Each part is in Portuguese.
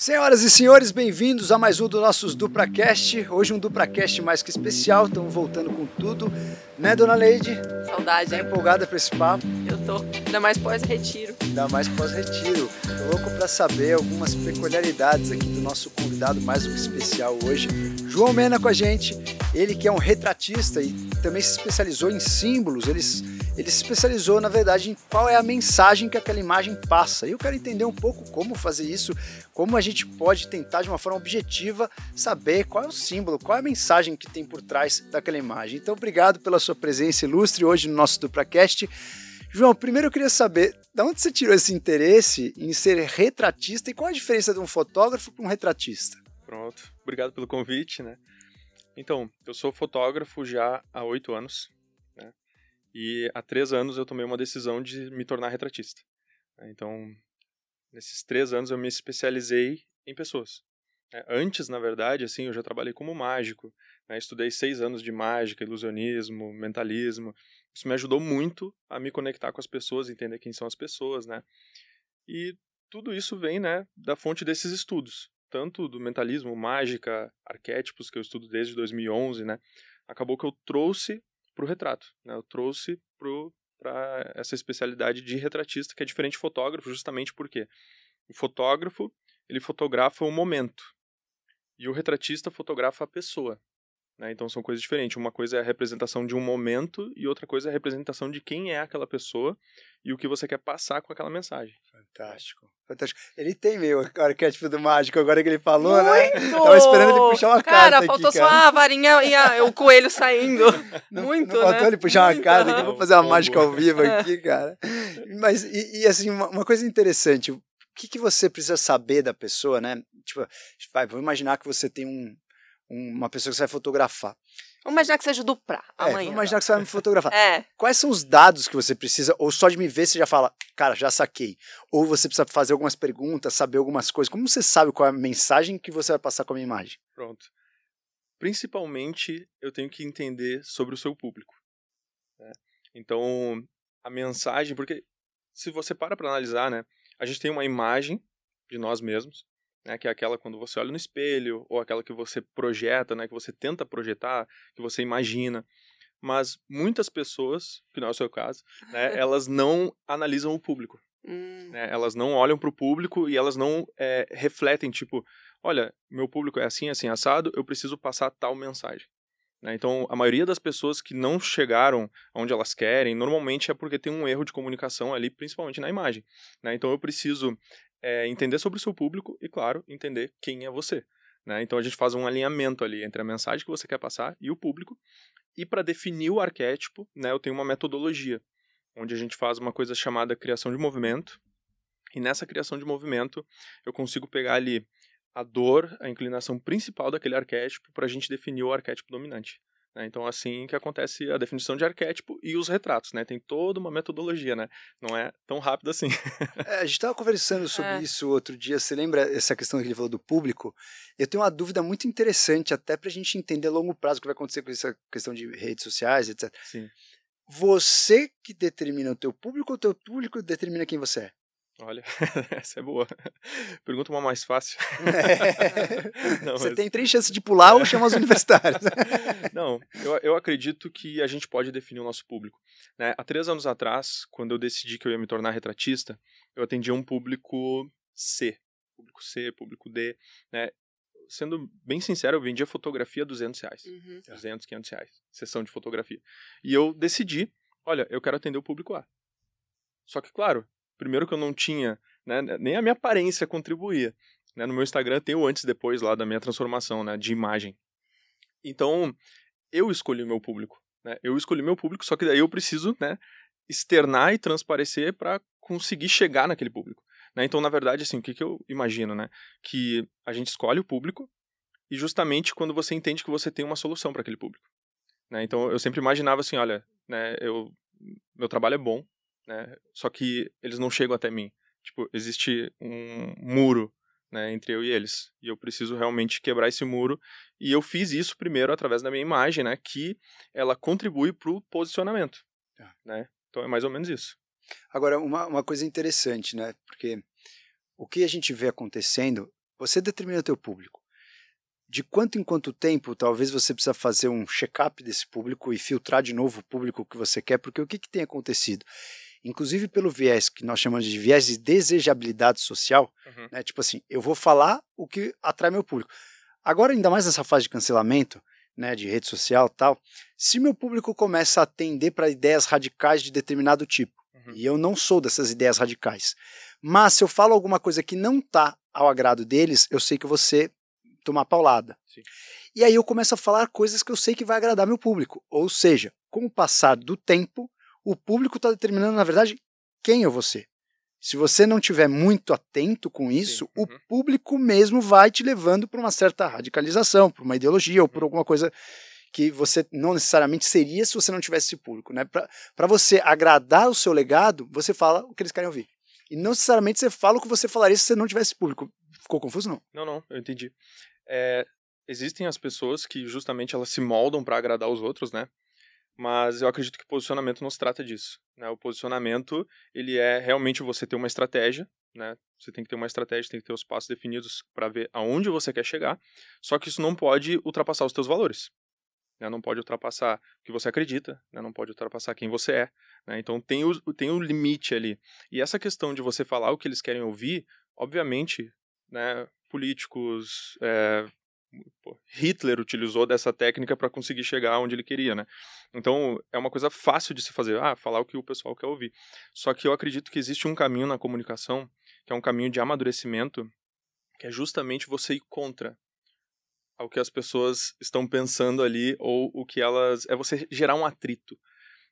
Senhoras e senhores, bem-vindos a mais um dos nossos DupraCast. Hoje um DupraCast mais que especial, estamos voltando com tudo. Né, dona Leide? Saudade, Tá hein? empolgada para esse papo? Eu tô. Ainda mais pós-retiro. Ainda mais pós-retiro. Louco para saber algumas peculiaridades aqui do nosso convidado mais do que especial hoje. João Mena com a gente. Ele que é um retratista e também se especializou em símbolos. Ele, ele se especializou, na verdade, em qual é a mensagem que aquela imagem passa. E eu quero entender um pouco como fazer isso, como a gente pode tentar, de uma forma objetiva, saber qual é o símbolo, qual é a mensagem que tem por trás daquela imagem. Então, obrigado pela sua presença ilustre hoje no nosso DupraCast. João, primeiro eu queria saber de onde você tirou esse interesse em ser retratista e qual a diferença de um fotógrafo para um retratista? Pronto, obrigado pelo convite, né? Então, eu sou fotógrafo já há oito anos? E há três anos eu tomei uma decisão de me tornar retratista. Então, nesses três anos eu me especializei em pessoas. né? Antes, na verdade, assim, eu já trabalhei como mágico, né? estudei seis anos de mágica, ilusionismo, mentalismo. Isso me ajudou muito a me conectar com as pessoas, entender quem são as pessoas, né? E tudo isso vem, né, da fonte desses estudos tanto do mentalismo, mágica, arquétipos que eu estudo desde 2011, né? Acabou que eu trouxe para o retrato, né? Eu trouxe para essa especialidade de retratista que é diferente de fotógrafo, justamente porque o fotógrafo ele fotografa o momento e o retratista fotografa a pessoa. Né? Então são coisas diferentes. Uma coisa é a representação de um momento e outra coisa é a representação de quem é aquela pessoa e o que você quer passar com aquela mensagem. Fantástico. Fantástico. Ele tem meio o arquétipo do mágico agora que ele falou, né? Muito! Tava esperando ele puxar uma cara, carta faltou aqui, só cara. a varinha e a- o coelho saindo. Não, Muito, não faltou né? ele puxar uma Muito, carta aqui, eu vou fazer uma mágica ao vivo aqui, cara. Mas, e, e, assim, uma, uma coisa interessante, o que, que você precisa saber da pessoa, né? Tipo, vai, vamos imaginar que você tem um- uma pessoa que você vai fotografar. Vamos imaginar que seja do Pra, É, amanhã. vamos imaginar que você vai me fotografar. É, Quais são os dados que você precisa, ou só de me ver você já fala, cara, já saquei. Ou você precisa fazer algumas perguntas, saber algumas coisas. Como você sabe qual é a mensagem que você vai passar com a minha imagem? Pronto. Principalmente, eu tenho que entender sobre o seu público. né? Então, a mensagem, porque se você para para analisar, né, a gente tem uma imagem de nós mesmos, né, que é aquela quando você olha no espelho, ou aquela que você projeta, né, que você tenta projetar, que você imagina. Mas muitas pessoas, que não é o seu caso, né, elas não analisam o público hum, né? Elas não olham para o público e elas não é, refletem, tipo, olha, meu público é assim, assim, assado, eu preciso passar tal mensagem. né? Então, a maioria das pessoas que não chegaram onde elas querem, normalmente é porque tem um erro de comunicação ali, principalmente na imagem. né? Então, eu preciso é, entender sobre o seu público e, claro, entender quem é você. né? Então, a gente faz um alinhamento ali entre a mensagem que você quer passar e o público. E para definir o arquétipo, né, eu tenho uma metodologia onde a gente faz uma coisa chamada criação de movimento. E nessa criação de movimento, eu consigo pegar ali a dor, a inclinação principal daquele arquétipo para a gente definir o arquétipo dominante. Né? Então, assim que acontece a definição de arquétipo e os retratos, né? Tem toda uma metodologia, né? Não é tão rápido assim. É, a gente estava conversando sobre É. isso outro dia. Você lembra essa questão que ele falou do público? Eu tenho uma dúvida muito interessante, até para a gente entender a longo prazo o que vai acontecer com essa questão de redes sociais, etc. Sim. Você que determina o teu público ou o teu público determina quem você é? Olha, essa é boa. Pergunta uma mais fácil. Não, você mas- tem três chances de pular ou chama os universitários. Não, eu, eu acredito que a gente pode definir o nosso público. né? Há três anos atrás, quando eu decidi que eu ia me tornar retratista, eu atendia um público C, público C, público D, né? Sendo bem sincero, eu vendia fotografia a 200 reais. uhum. 200, 500 reais, sessão de fotografia. E eu decidi, olha, eu quero atender o público A. Só que, claro, primeiro que eu não tinha, né, nem a minha aparência contribuía. Né? No meu Instagram tem o antes e depois lá da minha transformação, né, de imagem. Então, eu escolhi o meu público. Né? Eu escolhi meu público, só que daí eu preciso, né, externar e transparecer para conseguir chegar naquele público. né? Então, na verdade, assim, o que, que eu imagino, né? Que a gente escolhe o público e justamente quando você entende que você tem uma solução para aquele público. Né? Então, eu sempre imaginava assim, olha, né, eu, meu trabalho é bom, né? Só que eles não chegam até mim. Tipo, existe um muro né, entre eu e eles. E eu preciso realmente quebrar esse muro. E eu fiz isso primeiro através da minha imagem, né? Que ela contribui para o posicionamento. Tá. Né? Então é mais ou menos isso. Agora, uma, uma coisa interessante, né? Porque o que a gente vê acontecendo você determina o teu público. De quanto em quanto tempo, talvez você precisa fazer um check-up desse público e filtrar de novo o público que você quer, porque o que, que tem acontecido? Inclusive pelo viés que nós chamamos de viés de desejabilidade social, Uhum. né? Tipo assim, eu vou falar o que atrai meu público. Agora, ainda mais nessa fase de cancelamento, né, de rede social tal, se meu público começa a atender para ideias radicais de determinado tipo, Uhum. e eu não sou dessas ideias radicais, mas se eu falo alguma coisa que não tá ao agrado deles, eu sei que ser tomar paulada. Sim. E aí eu começo a falar coisas que eu sei que vai agradar meu público. Ou seja, com o passar do tempo, o público está determinando, na verdade, quem eu vou ser. Se você não tiver muito atento com isso, Sim, o uhum. público mesmo vai te levando para uma certa radicalização, para uma ideologia ou por alguma coisa que você não necessariamente seria se você não tivesse esse público. Né? Para você agradar o seu legado, você fala o que eles querem ouvir. E não necessariamente você fala o que você falaria se você não tivesse público. Ficou confuso, não? Não, não, eu entendi. É, existem as pessoas que justamente elas se moldam para agradar os outros, né? Mas eu acredito que posicionamento não se trata disso. Né? O posicionamento, ele é realmente você ter uma estratégia, né? Você tem que ter uma estratégia, tem que ter os passos definidos para ver aonde você quer chegar. Só que isso não pode ultrapassar os teus valores. Né? Não pode ultrapassar o que você acredita, né? não pode ultrapassar quem você é. Né? Então tem o, tem o limite ali. E essa questão de você falar o que eles querem ouvir, obviamente, né, políticos, é, Hitler utilizou dessa técnica para conseguir chegar onde ele queria, né? Então é uma coisa fácil de se fazer, ah, falar o que o pessoal quer ouvir. Só que eu acredito que existe um caminho na comunicação, que é um caminho de amadurecimento, que é justamente você ir contra ao que as pessoas estão pensando ali ou o que elas é você gerar um atrito.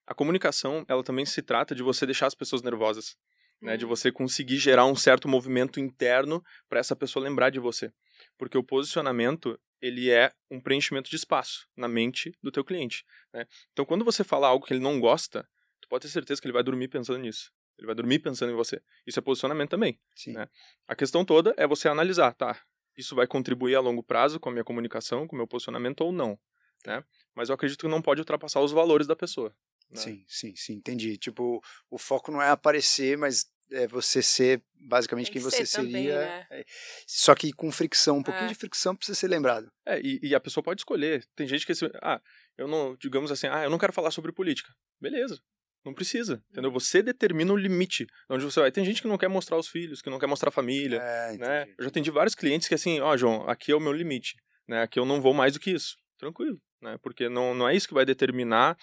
A comunicação, ela também se trata de você deixar as pessoas nervosas né, de Hum. você conseguir gerar um certo movimento interno para essa pessoa lembrar de você. Porque o posicionamento, ele é um preenchimento de espaço na mente do teu cliente, né? Então, quando você fala algo que ele não gosta, tu pode ter certeza que ele vai dormir pensando nisso. Ele vai dormir pensando em você. Isso é posicionamento também. Sim. Né? A questão toda é você analisar, tá? Isso vai contribuir a longo prazo com a minha comunicação, com o meu posicionamento ou não, né? Mas eu acredito que não pode ultrapassar os valores da pessoa. né? Sim, sim, sim, entendi. Tipo, o foco não é aparecer, mas é você ser basicamente quem que você ser também, seria. né? é, só que com fricção, um pouquinho É. de fricção precisa ser lembrado. É, e, e a pessoa pode escolher. Tem gente que, ah, eu não, digamos assim, ah, eu não quero falar sobre política. Beleza, não precisa, entendeu? Você determina o limite de onde você vai. Tem gente que não quer mostrar os filhos, que não quer mostrar a família, É, né? Eu já atendi vários clientes que assim, ó, João, aqui é o meu limite, né? Aqui eu não vou mais do que isso. Tranquilo, né? Porque não, não é isso que vai determinar.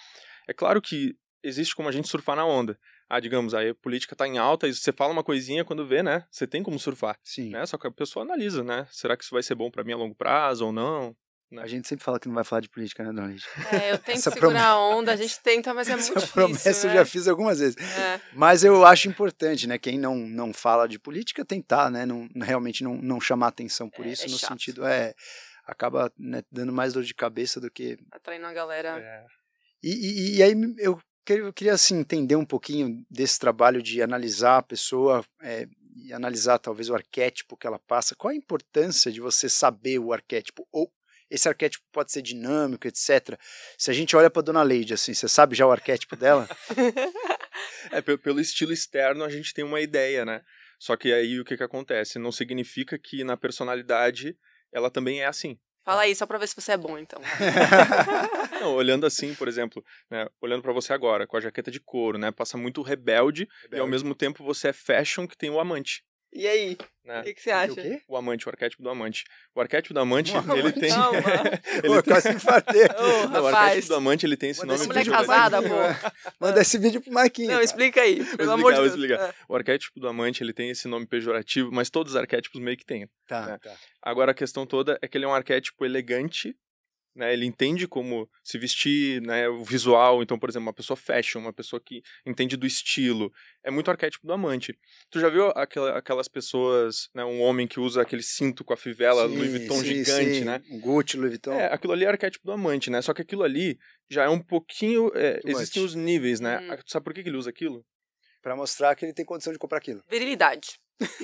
É claro que existe como a gente surfar na onda. Ah, digamos, aí a política tá em alta e você fala uma coisinha quando vê, né? Você tem como surfar, Sim. né? Só que a pessoa analisa, né? Será que isso vai ser bom para mim a longo prazo ou não? A gente sempre fala que não vai falar de política, né, Dona Lídia? É, eu tento Essa segurar a onda, a gente tenta, mas é muito Essa difícil, promessa eu né? já fiz algumas vezes. É. Mas eu acho importante, né? Quem não, não fala de política tentar, né? Não, realmente não, não chamar atenção por É, isso, é no chato. sentido é acaba né, dando mais dor de cabeça do que Atraindo a galera. É. E, e- e aí eu eu queria assim, entender um pouquinho desse trabalho de analisar a pessoa é, e analisar talvez o arquétipo que ela passa. Qual a importância de você saber o arquétipo? Ou esse arquétipo pode ser dinâmico, etc. Se a gente olha para Dona Leide, assim, você sabe já o arquétipo dela? É, pe- pelo estilo externo a gente tem uma ideia, né? Só que aí o que que acontece? Não significa que na personalidade ela também é assim. Fala aí, só pra ver se você é bom, então. Não, olhando assim, por exemplo, né, olhando pra você agora, com a jaqueta de couro, né? Passa muito rebelde, e ao mesmo tempo você é fashion que tem o amante. E aí, Né? o que, que você O acha? quê? O amante, o arquétipo do amante. O arquétipo do amante, ele amante. tem. Calma. ele Pô, tem... quase infartei. Ô, Não, o arquétipo do amante, ele tem esse Manda nome esse vídeo casada, pô. Manda esse vídeo pro Marquinhos. Não, cara. explica aí, pelo explicar, amor de vou Deus. explicar. É. O arquétipo do amante, ele tem esse nome pejorativo, mas todos os arquétipos meio que têm. Tá, né? tá. Agora a questão toda é que ele é um arquétipo elegante, né? Ele entende como se vestir, né? O visual. Então, por exemplo, uma pessoa fashion, uma pessoa que entende do estilo. É muito arquétipo do amante. Tu já viu aquela- aquelas pessoas, né? Um homem que usa aquele cinto com a fivela Sim, Louis Vuitton sim, gigante, sim. né? Gucci, Louis Vuitton. É, aquilo ali é arquétipo do amante, né? Só que aquilo ali já é um pouquinho. é, existem much. os níveis, né? Hum. Sabe por que que ele usa aquilo? Pra mostrar que ele tem condição de comprar aquilo. Virilidade.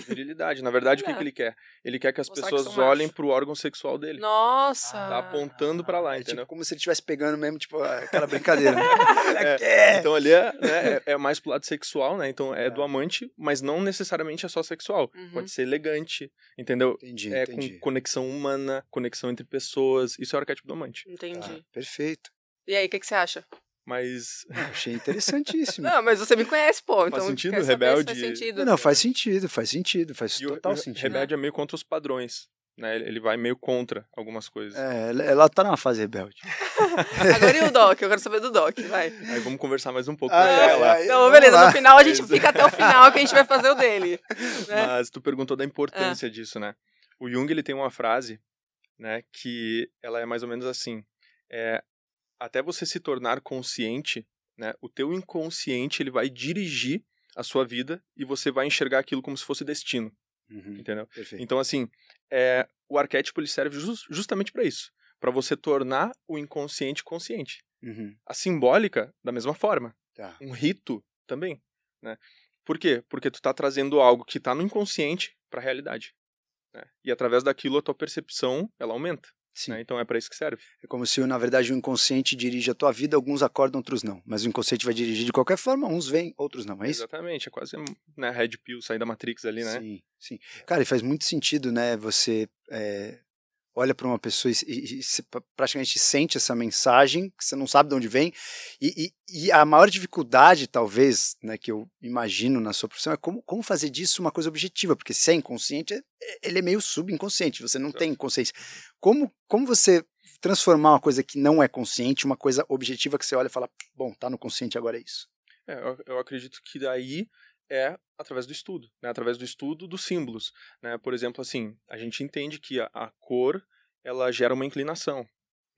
Virilidade. Na verdade, o que, É. que ele quer? Ele quer que as Mostrar pessoas olhem macho. pro órgão sexual dele. Nossa! Tá apontando pra lá, É entendeu? tipo como se ele estivesse pegando mesmo, tipo, aquela brincadeira. né? É, É. Então ali é, né, é, é mais pro lado sexual, né? Então é, É. do amante, mas não necessariamente é só sexual. Uhum. Pode ser elegante, entendeu? Entendi, É entendi. com conexão humana, conexão entre pessoas. Isso é o arquétipo do amante. Entendi. Tá, perfeito. E aí, o que, que você acha? Mas Achei interessantíssimo. Não, mas você me conhece, pô. Então sentido, quero saber se rebelde? Faz sentido. Não, faz sentido, faz sentido, faz e total o sentido. rebelde é meio contra os padrões. Né? Ele- vai meio contra algumas coisas. É, ela- ela tá numa fase rebelde. Agora e o Doc? Eu quero saber do Doc, vai. Aí vamos conversar mais um pouco pra chegar ai, lá. ai. Então, beleza, lá. no final a gente Mas- fica até o final que a gente vai fazer o dele. né? Mas tu perguntou da importância disso, né? O Jung ele tem uma frase, né, que ela é mais ou menos assim: é, até você se tornar consciente, né, o teu inconsciente ele vai dirigir a sua vida e você vai enxergar aquilo como se fosse destino, Uhum, entendeu? perfeito. Então assim, é, o arquétipo ele serve jus- justamente para isso, para você tornar o inconsciente consciente. Uhum, A simbólica da mesma forma tá. um rito também, né? Por quê? Porque tu tá trazendo algo que tá no inconsciente para a realidade. né? E através daquilo a tua percepção, ela aumenta. Né? Então é para isso que serve. É como se, na verdade, o inconsciente dirige a tua vida, alguns acordam, outros não. Mas o inconsciente vai dirigir de qualquer forma, uns vêm, outros não, é isso? Exatamente, é quase né, Red Pill, sair da Matrix ali, né? Sim, sim. Cara, e faz muito sentido, né? Você é, olha para uma pessoa e, e- e praticamente sente essa mensagem, que você não sabe de onde vem. E, e- a maior dificuldade, talvez, né, que eu imagino na sua profissão, é como, como fazer disso uma coisa objetiva, porque se é inconsciente, é- ele é meio subconsciente, você não tem consciência. Como, como você transformar uma coisa que não é consciente, uma coisa objetiva que você olha e fala, bom, tá no consciente, agora é isso. É, eu, eu acredito que daí é através do estudo, né? Através do estudo dos símbolos, né? Por exemplo, assim, a gente entende que a, a cor ela gera uma inclinação,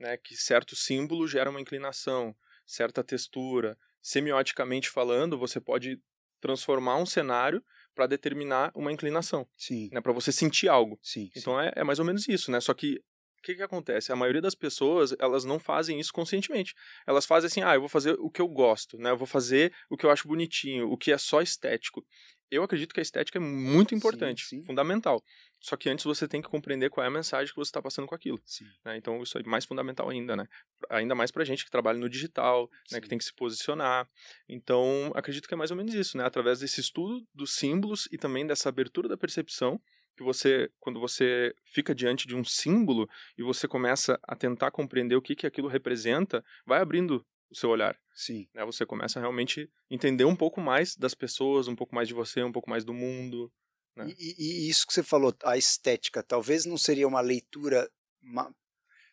né? Que certo símbolo gera uma inclinação, certa textura. Semioticamente falando, você pode transformar um cenário para determinar uma inclinação, Sim, né? Para você sentir algo. sim. sim. Então é, é mais ou menos isso, né? Só que o que, que acontece? A maioria das pessoas, elas não fazem isso conscientemente. Elas fazem assim, ah, eu vou fazer o que eu gosto, né? Eu vou fazer o que eu acho bonitinho, o que é só estético. Eu acredito que a estética é muito importante, sim. fundamental. Só que antes você tem que compreender qual é a mensagem que você está passando com aquilo. sim. né? Então isso é mais fundamental ainda, né? Ainda mais pra gente que trabalha no digital, né? Sim. Que tem que se posicionar. Então, acredito que é mais ou menos isso, né? Através desse estudo dos símbolos e também dessa abertura da percepção, que você, quando você fica diante de um símbolo e você começa a tentar compreender o que, que aquilo representa, vai abrindo o seu olhar. Sim. Né? Você começa a realmente entender um pouco mais das pessoas, um pouco mais de você, um pouco mais do mundo. né? E, e- isso que você falou, a estética, talvez não seria uma leitura, uma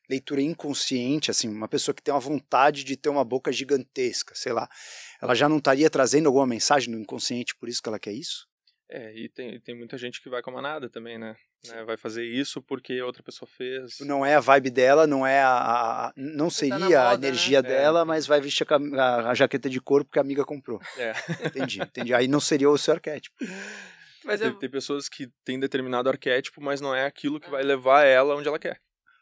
leitura inconsciente, assim, uma pessoa que tem uma vontade de ter uma boca gigantesca, sei lá, ela já não estaria trazendo alguma mensagem no inconsciente, por isso que ela quer isso? É, e tem, tem muita gente que vai com a manada também, né? né? Vai fazer isso porque outra pessoa fez. Não é a vibe dela, não é a, a- a- não Você tá seria a moda, né? energia É. dela, mas vai vestir a, a- a jaqueta de couro porque a amiga comprou. É. Entendi, entendi. Aí não seria o seu arquétipo. Mas tem, eu... tem pessoas que têm determinado arquétipo, mas não é aquilo que vai levar ela onde ela quer.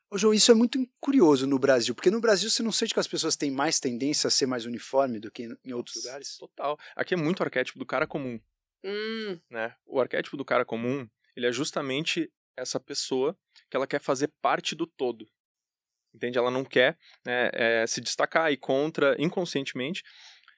Ô, João, isso é muito curioso no Brasil, porque no Brasil você não sente que as pessoas têm mais tendência a ser mais uniforme do que em- em outros lugares? Total. Aqui é muito arquétipo do cara comum, Hum, né? O arquétipo do cara comum, ele é justamente essa pessoa que ela quer fazer parte do todo. Entende? Ela não quer né, é, se destacar e contra inconscientemente.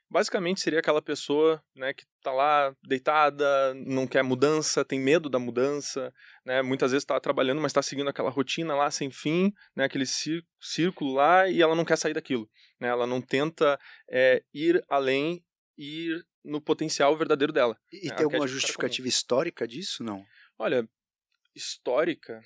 Basicamente seria aquela pessoa né, que tá lá deitada, não quer mudança, tem medo da mudança, né? Muitas vezes está trabalhando, mas está seguindo aquela rotina lá sem fim, né? Aquele cí- círculo lá e ela não quer sair daquilo, né? Ela não tenta é, ir além, ir no potencial verdadeiro dela. E, É, tem alguma justificativa histórica disso? Não. Olha, histórica,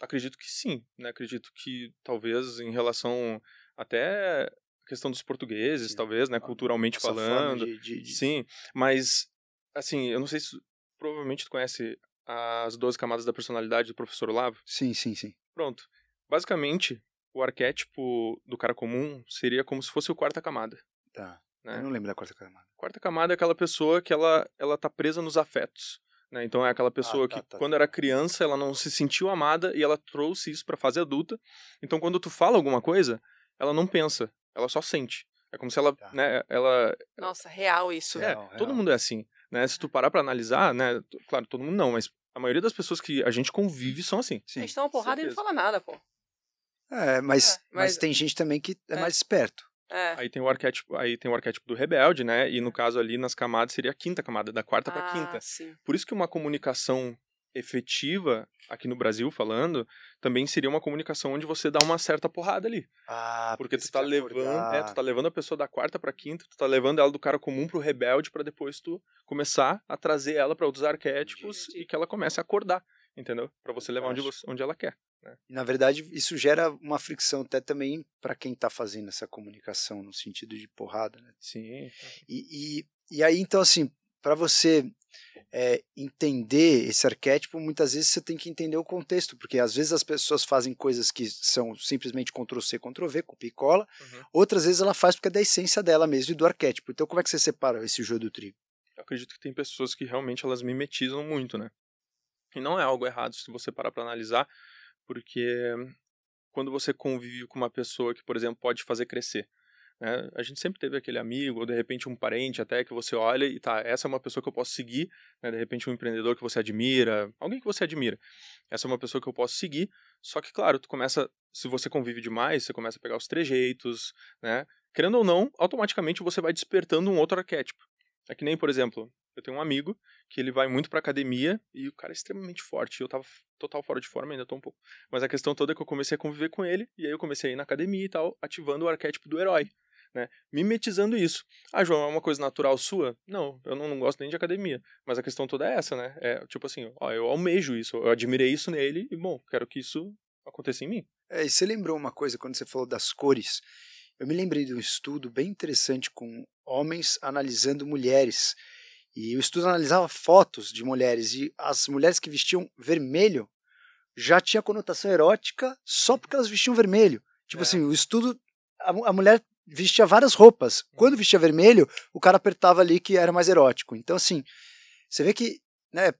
acredito que sim, né? Acredito que talvez em relação até a questão dos portugueses, Sim. talvez, né? Culturalmente Essa falando. de- de- de- Sim, mas, assim, eu não sei se. Provavelmente tu conhece as 12 camadas da personalidade do professor Olavo. sim, sim, sim. Pronto. Basicamente, o arquétipo do cara comum seria como se fosse o quarta camada. Tá. Né? Eu não lembro da quarta camada. Quarta camada é aquela pessoa que ela, ela tá presa nos afetos. Né? Então é aquela pessoa tá, que, tá, quando tá. era criança, ela não se sentiu amada e ela trouxe isso pra fase adulta. Então, quando tu fala alguma coisa, ela não pensa, ela só sente. É como se ela, Tá. né, ela... nossa, real isso. É, Real, todo real. mundo é assim. né? Se tu parar pra analisar, né? Claro, todo mundo não, mas a maioria das pessoas que a gente convive são assim. A gente dá uma porrada e não fala nada, pô. É, mas, É, mas... mas- tem gente também que é, É. mais esperto. É. Aí tem o arquétipo, aí tem o arquétipo do rebelde, né? E no caso ali nas camadas seria a quinta camada, da quarta pra ah, quinta. sim. Por isso que uma comunicação efetiva, aqui no Brasil falando, também seria uma comunicação onde você dá uma certa porrada ali. Ah, Porque tu tá levando, é, tu tá levando a pessoa da quarta pra quinta, tu tá levando ela do cara comum pro rebelde pra depois tu começar a trazer ela pra outros arquétipos Entendi. e que ela comece a acordar, entendeu? Pra você levar onde, você, onde ela quer. E, na verdade, isso gera uma fricção até também para quem tá fazendo essa comunicação, no sentido de porrada, né? Sim. E, e, e aí, então, assim, para você é, entender esse arquétipo, muitas vezes você tem que entender o contexto, porque às vezes as pessoas fazem coisas que são simplesmente Ctrl-C, Ctrl-V, copia e cola, Uhum. outras vezes ela faz porque é da essência dela mesmo e do arquétipo. Então, como é que você separa esse joio do trigo? Eu acredito que tem pessoas que realmente elas mimetizam muito, né? E não é algo errado se você parar pra analisar, porque quando você convive com uma pessoa que, por exemplo, pode fazer crescer, né? A gente sempre teve aquele amigo, ou de repente um parente até que você olha e tá, essa é uma pessoa que eu posso seguir, né? De repente um empreendedor que você admira, alguém que você admira. Essa é uma pessoa que eu posso seguir, só que, claro, tu começa, se você convive demais, você começa a pegar os trejeitos, né? Querendo ou não, automaticamente você vai despertando um outro arquétipo. É que nem, por exemplo, eu tenho um amigo que ele vai muito pra academia e o cara é extremamente forte. Eu tava total fora de forma, ainda tô um pouco. Mas a questão toda é que eu comecei a conviver com ele e aí eu comecei a ir na academia e tal, ativando o arquétipo do herói, né? Mimetizando isso. Ah, João, é uma coisa natural sua? Não, eu não, não gosto nem de academia. Mas a questão toda é essa, né? É tipo assim, ó, eu almejo isso, eu admirei isso nele e, bom, quero que isso aconteça em mim. É, e você lembrou uma coisa quando você falou das cores? Eu me lembrei de um estudo bem interessante com homens analisando mulheres. E o estudo analisava fotos de mulheres e as mulheres que vestiam vermelho já tinha conotação erótica só porque elas vestiam vermelho. Tipo É. assim, o estudo a, a mulher vestia várias roupas. Quando vestia vermelho, o cara apertava ali que era mais erótico. Então assim, você vê que, né,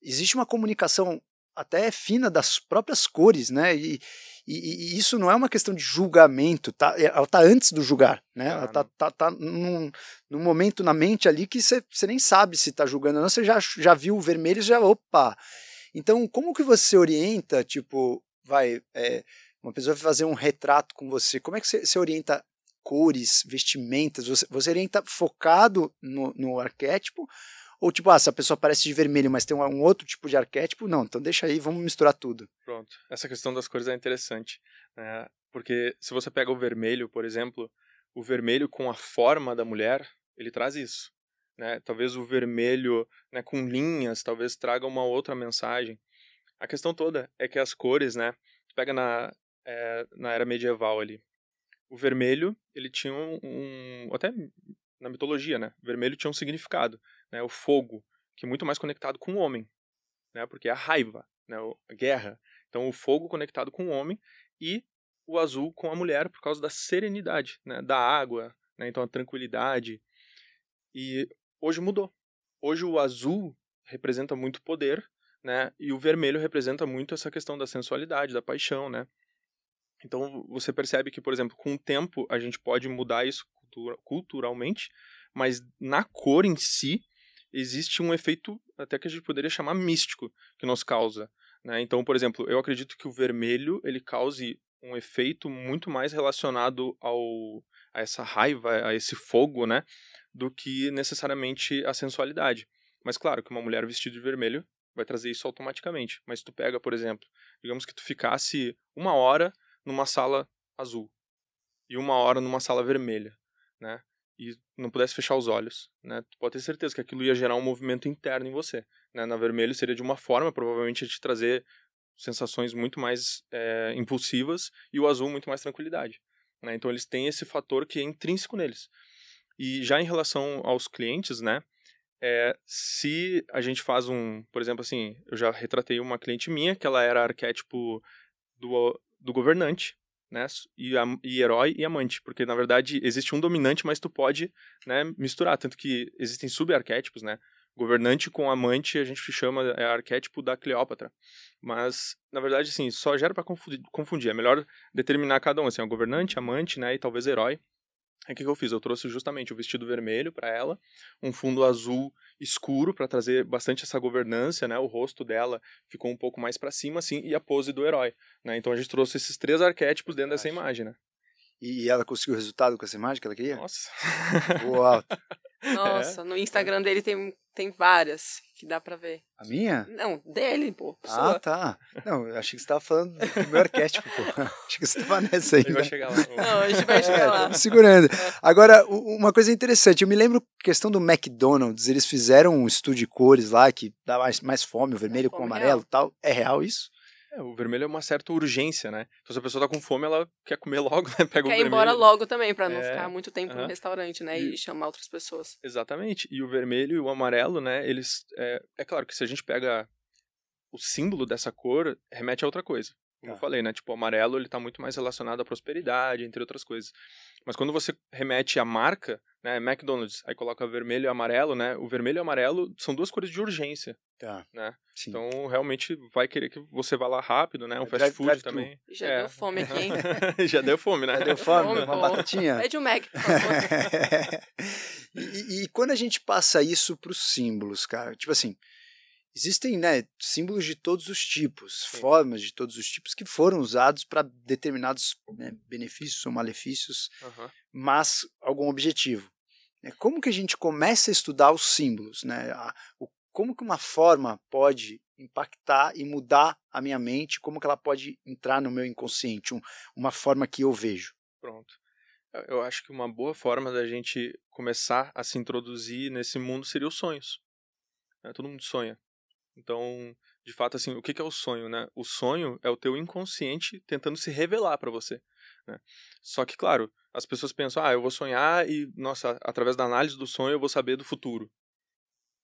existe uma comunicação até fina das próprias cores, né? E, e- e isso não é uma questão de julgamento, tá? Ela tá antes do julgar, né? Ela tá, Claro. tá, tá num, num momento na mente ali que você nem sabe se tá julgando ou não, você já, já viu o vermelho e já, opa! Então, como que você orienta, tipo, vai, é, uma pessoa vai fazer um retrato com você, como é que você, você orienta cores, vestimentas, você, você orienta focado no, no arquétipo, ou tipo, ah, se a pessoa aparece de vermelho, mas tem um, outro tipo de arquétipo, não, então deixa aí, vamos misturar tudo. Pronto. Essa questão das cores é interessante, né? Porque se você pega o vermelho, por exemplo, o vermelho com a forma da mulher, ele traz isso, né? Talvez o vermelho, né, com linhas, talvez traga uma outra mensagem. A questão toda é que as cores, né? Pega na é, na era medieval ali, o vermelho ele tinha um, um até na mitologia, né? O vermelho tinha um significado, né? O fogo, que é muito mais conectado com o homem, né? Porque é a raiva, né? A guerra. Então o fogo conectado com o homem e o azul com a mulher por causa da serenidade, né? Da água, né? Então a tranquilidade. E hoje mudou. Hoje o azul representa muito poder, né? E o vermelho representa muito essa questão da sensualidade, da paixão, né? Então você percebe que, por exemplo, com o tempo a gente pode mudar isso cultura- culturalmente, mas na cor em si existe um efeito até que a gente poderia chamar místico que nos causa. Né? Então, por exemplo, eu acredito que o vermelho ele cause um efeito muito mais relacionado ao a essa raiva, a esse fogo, né, do que necessariamente a sensualidade. Mas claro que uma mulher vestida de vermelho vai trazer isso automaticamente. Mas tu pega, por exemplo, digamos que tu ficasse uma hora numa sala azul e uma hora numa sala vermelha, né? E não pudesse fechar os olhos, né? Tu pode ter certeza que aquilo ia gerar um movimento interno em você, né? Na vermelho seria de uma forma, provavelmente ia te trazer sensações muito mais é, impulsivas e o azul muito mais tranquilidade, né? Então eles têm esse fator que é intrínseco neles. E já em relação aos clientes, né? É, se a gente faz um, por exemplo, assim, eu já retratei uma cliente minha que ela era arquétipo do, do governante, né? E, a, e herói e amante, porque na verdade existe um dominante, mas tu pode, né, misturar, tanto que existem subarquétipos, né? Governante com amante a gente chama é arquétipo da Cleópatra, mas na verdade assim só gera para confundir. É melhor determinar cada um, assim, é governante, amante, né, e talvez herói. Aí o que, que eu fiz? Eu trouxe justamente o vestido vermelho para ela, um fundo azul escuro para trazer bastante essa governança, né? O rosto dela ficou um pouco mais para cima, assim, e a pose do herói, né? Então a gente trouxe esses três arquétipos dentro dessa imagem, né? E ela conseguiu o resultado com essa imagem que ela queria? Nossa. Uau. Nossa, no Instagram dele tem, tem várias que dá pra ver. A minha? Não, dele, pô. Ah, Pessoa. tá. Não, eu achei que você tava falando do meu arquétipo, pô. Achei que você tava nessa aí. Vai chegar lá. Não, a gente vai É, chegar lá. tamo segurando. Agora, uma coisa interessante, eu me lembro questão do McDonald's, eles fizeram um estudo de cores lá que dá mais, mais fome, o vermelho com o amarelo e tal. É real isso? É, o vermelho é uma certa urgência, né? Então se a pessoa tá com fome, ela quer comer logo, né? Pega o Quer ir vermelho. embora logo também, pra não É, ficar muito tempo no aham. restaurante, né? E- E chamar outras pessoas. Exatamente. E o vermelho e o amarelo, né? Eles. É, é claro que se a gente pega o símbolo dessa cor, remete a outra coisa. Como Tá. eu falei, né? Tipo, o amarelo ele tá muito mais relacionado à prosperidade, entre outras coisas. Mas quando você remete à marca, né? McDonald's, aí coloca vermelho e amarelo, né? O vermelho e o amarelo são duas cores de urgência, Tá. né? Sim. Então, realmente vai querer que você vá lá rápido, né? Um É fast drive- food drive-thru. também. Já É. deu fome aqui, hein? Já deu fome, né? Já deu fome? Fome, Uma pô. batatinha? Pede um Mac, por favor. e, e- e quando a gente passa isso para os símbolos, cara, tipo assim, existem né, símbolos de todos os tipos, Sim. formas de todos os tipos que foram usados para determinados né, benefícios ou malefícios, Aham. mas algum objetivo. né? Como que a gente começa a estudar os símbolos? Né? A- o- como que uma forma pode impactar e mudar a minha mente? Como que ela pode entrar no meu inconsciente? Um- uma forma que eu vejo. Pronto. Eu- Eu acho que uma boa forma da gente começar a se introduzir nesse mundo seria os sonhos. né? Todo mundo sonha. Então, de fato, assim, o que é o sonho, né? O sonho é o teu inconsciente tentando se revelar para você. né? Só que, claro, as pessoas pensam, ah, eu vou sonhar e, nossa, através da análise do sonho eu vou saber do futuro.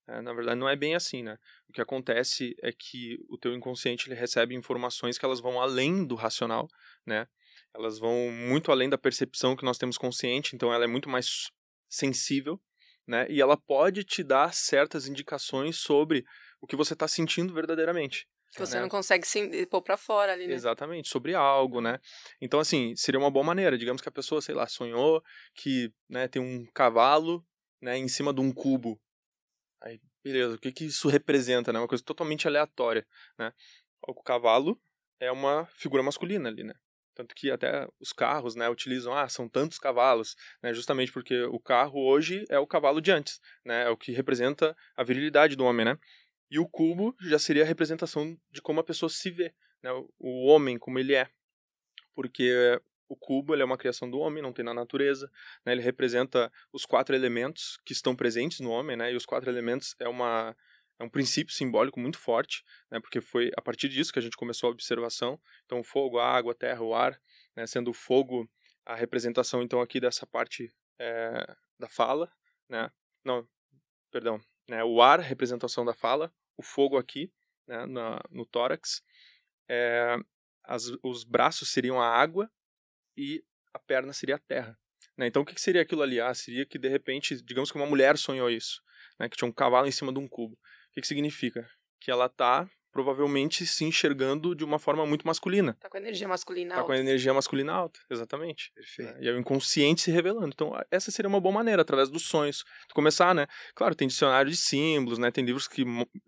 É, na verdade, não é bem assim, né? O que acontece é que o teu inconsciente ele recebe informações que elas vão além do racional, né? Elas vão muito além da percepção que nós temos consciente, então ela é muito mais sensível, né? E ela pode te dar certas indicações sobre o que você está sentindo verdadeiramente. Que você né? não consegue se pôr pra fora ali, né? Exatamente, sobre algo, né? Então, assim, seria uma boa maneira. Digamos que a pessoa, sei lá, sonhou que né, tem um cavalo né, em cima de um cubo. Aí, beleza, o que, que isso representa, né? Uma coisa totalmente aleatória, né? O cavalo é uma figura masculina ali, né? Tanto que até os carros, né, utilizam, ah, são tantos cavalos, né? Justamente porque o carro hoje é o cavalo de antes, né? É o que representa a virilidade do homem, né? E o cubo já seria a representação de como a pessoa se vê, né? O- homem como ele é. Porque o cubo é uma criação do homem, não tem na natureza, né? Ele representa os quatro elementos que estão presentes no homem, né? E os quatro elementos é uma é um princípio simbólico muito forte, né? Porque foi a partir disso que a gente começou a observação. Então, o fogo, a água, a terra, o ar, né? Sendo o fogo a representação então aqui dessa parte é, da fala, né? Não, perdão, né? O ar, representação da fala, o fogo aqui, né? Na, no tórax, é, as, os braços seriam a água e a perna seria a terra. Né? Então, o que, que seria aquilo ali? Ah, seria que, de repente, digamos que uma mulher sonhou isso, né? que tinha um cavalo em cima de um cubo. O que, que significa? Que ela está, provavelmente, se enxergando de uma forma muito masculina. Tá com a energia masculina Está com a alta. energia masculina alta, exatamente. Perfeito. né? E é o inconsciente se revelando. Então, essa seria uma boa maneira, através dos sonhos. Tu começar, né? Claro, tem dicionário de símbolos, né? Tem livros que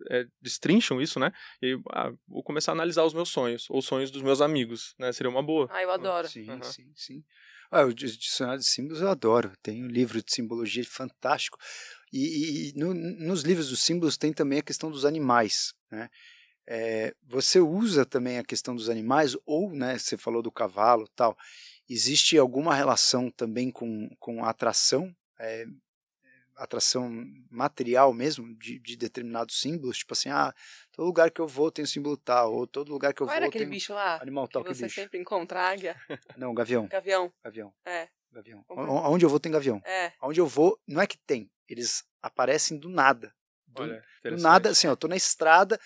é, destrincham isso, né? E aí, ah, vou começar a analisar os meus sonhos, ou sonhos dos meus amigos, né? Seria uma boa. Ah, eu adoro. Sim, Aham. sim, sim. Ah, o di- dicionário de símbolos eu adoro. Tem um livro de simbologia fantástico. E, e- e no- nos livros dos símbolos tem também a questão dos animais. Né? É, você usa também a questão dos animais, ou né, você falou do cavalo tal. Existe alguma relação também com, com atração? É, atração material mesmo de, de determinados símbolos, tipo assim, ah, todo lugar que eu vou tem símbolo tal, ou todo lugar que eu Qual vou era aquele tem bicho lá? animal Que tal, que você bicho. sempre encontra águia? Não, gavião, Gavião. gavião. É. Gavião. Como é? Onde eu vou tem gavião. É. Onde eu vou, não é que tem, eles aparecem do nada. Do, Olha, do nada, assim, ó, eu tô na estrada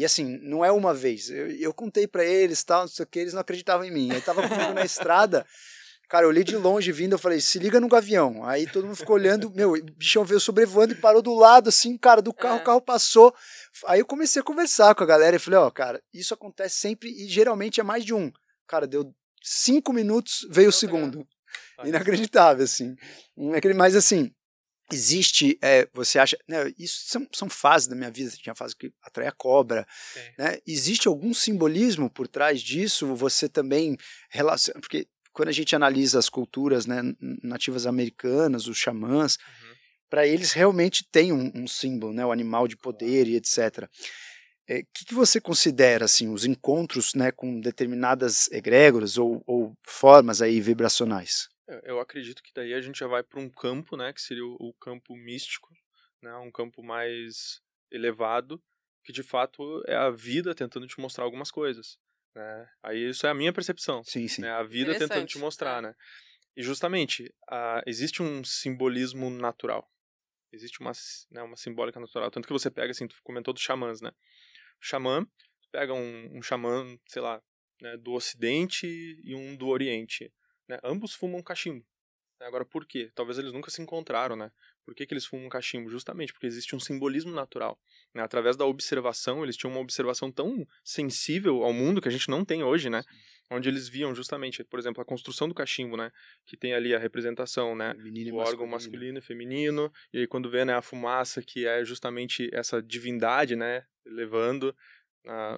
e assim, não é uma vez. Eu, eu contei pra eles, tal, não sei o que, eles não acreditavam em mim. Aí tava comigo na estrada, cara, eu olhei de longe vindo, eu falei, se liga no gavião. Aí todo mundo ficou olhando, meu, o bichão veio sobrevoando e parou do lado, assim, cara, do carro, É. o carro passou. Aí eu comecei a conversar com a galera e falei, ó, cara, isso acontece sempre e geralmente é mais de um. Cara, deu cinco minutos, veio o segundo. Inacreditável, assim. Mas, assim, existe, é, você acha, né, isso são, são fases da minha vida, tinha fase que atrai a cobra, né, existe algum simbolismo por trás disso, você também relaciona, porque quando a gente analisa as culturas né, nativas americanas, os xamãs, uhum. para eles realmente tem um, um, símbolo, né, o animal de poder e etc. O é, que, que, você considera assim os encontros né, com determinadas egrégoras ou, ou formas aí vibracionais? É, eu acredito que daí a gente já vai para um campo, né, que seria o, o, campo místico, né, um campo mais elevado, que de fato é a vida tentando te mostrar algumas coisas. Né? Aí isso é a minha percepção. Sim, sim. Né? A vida tentando te mostrar, é. né? E justamente, a, existe um simbolismo natural. Existe uma, né, uma simbólica natural. Tanto que você pega, assim, tu comentou dos xamãs, né? O xamã, tu pega um, um xamã, sei lá, né, do ocidente e um do oriente. Né? Ambos fumam cachimbo. Agora, por quê? Talvez eles nunca se encontraram, né? Por que, que eles fumam cachimbo? Justamente porque existe um simbolismo natural. Né? Através da observação, eles tinham uma observação tão sensível ao mundo que a gente não tem hoje, né? Onde eles viam justamente, por exemplo, a construção do cachimbo, né? Que tem ali a representação, né? do órgão masculino e feminino. E aí quando vê né, a fumaça, que é justamente essa divindade, né? Levando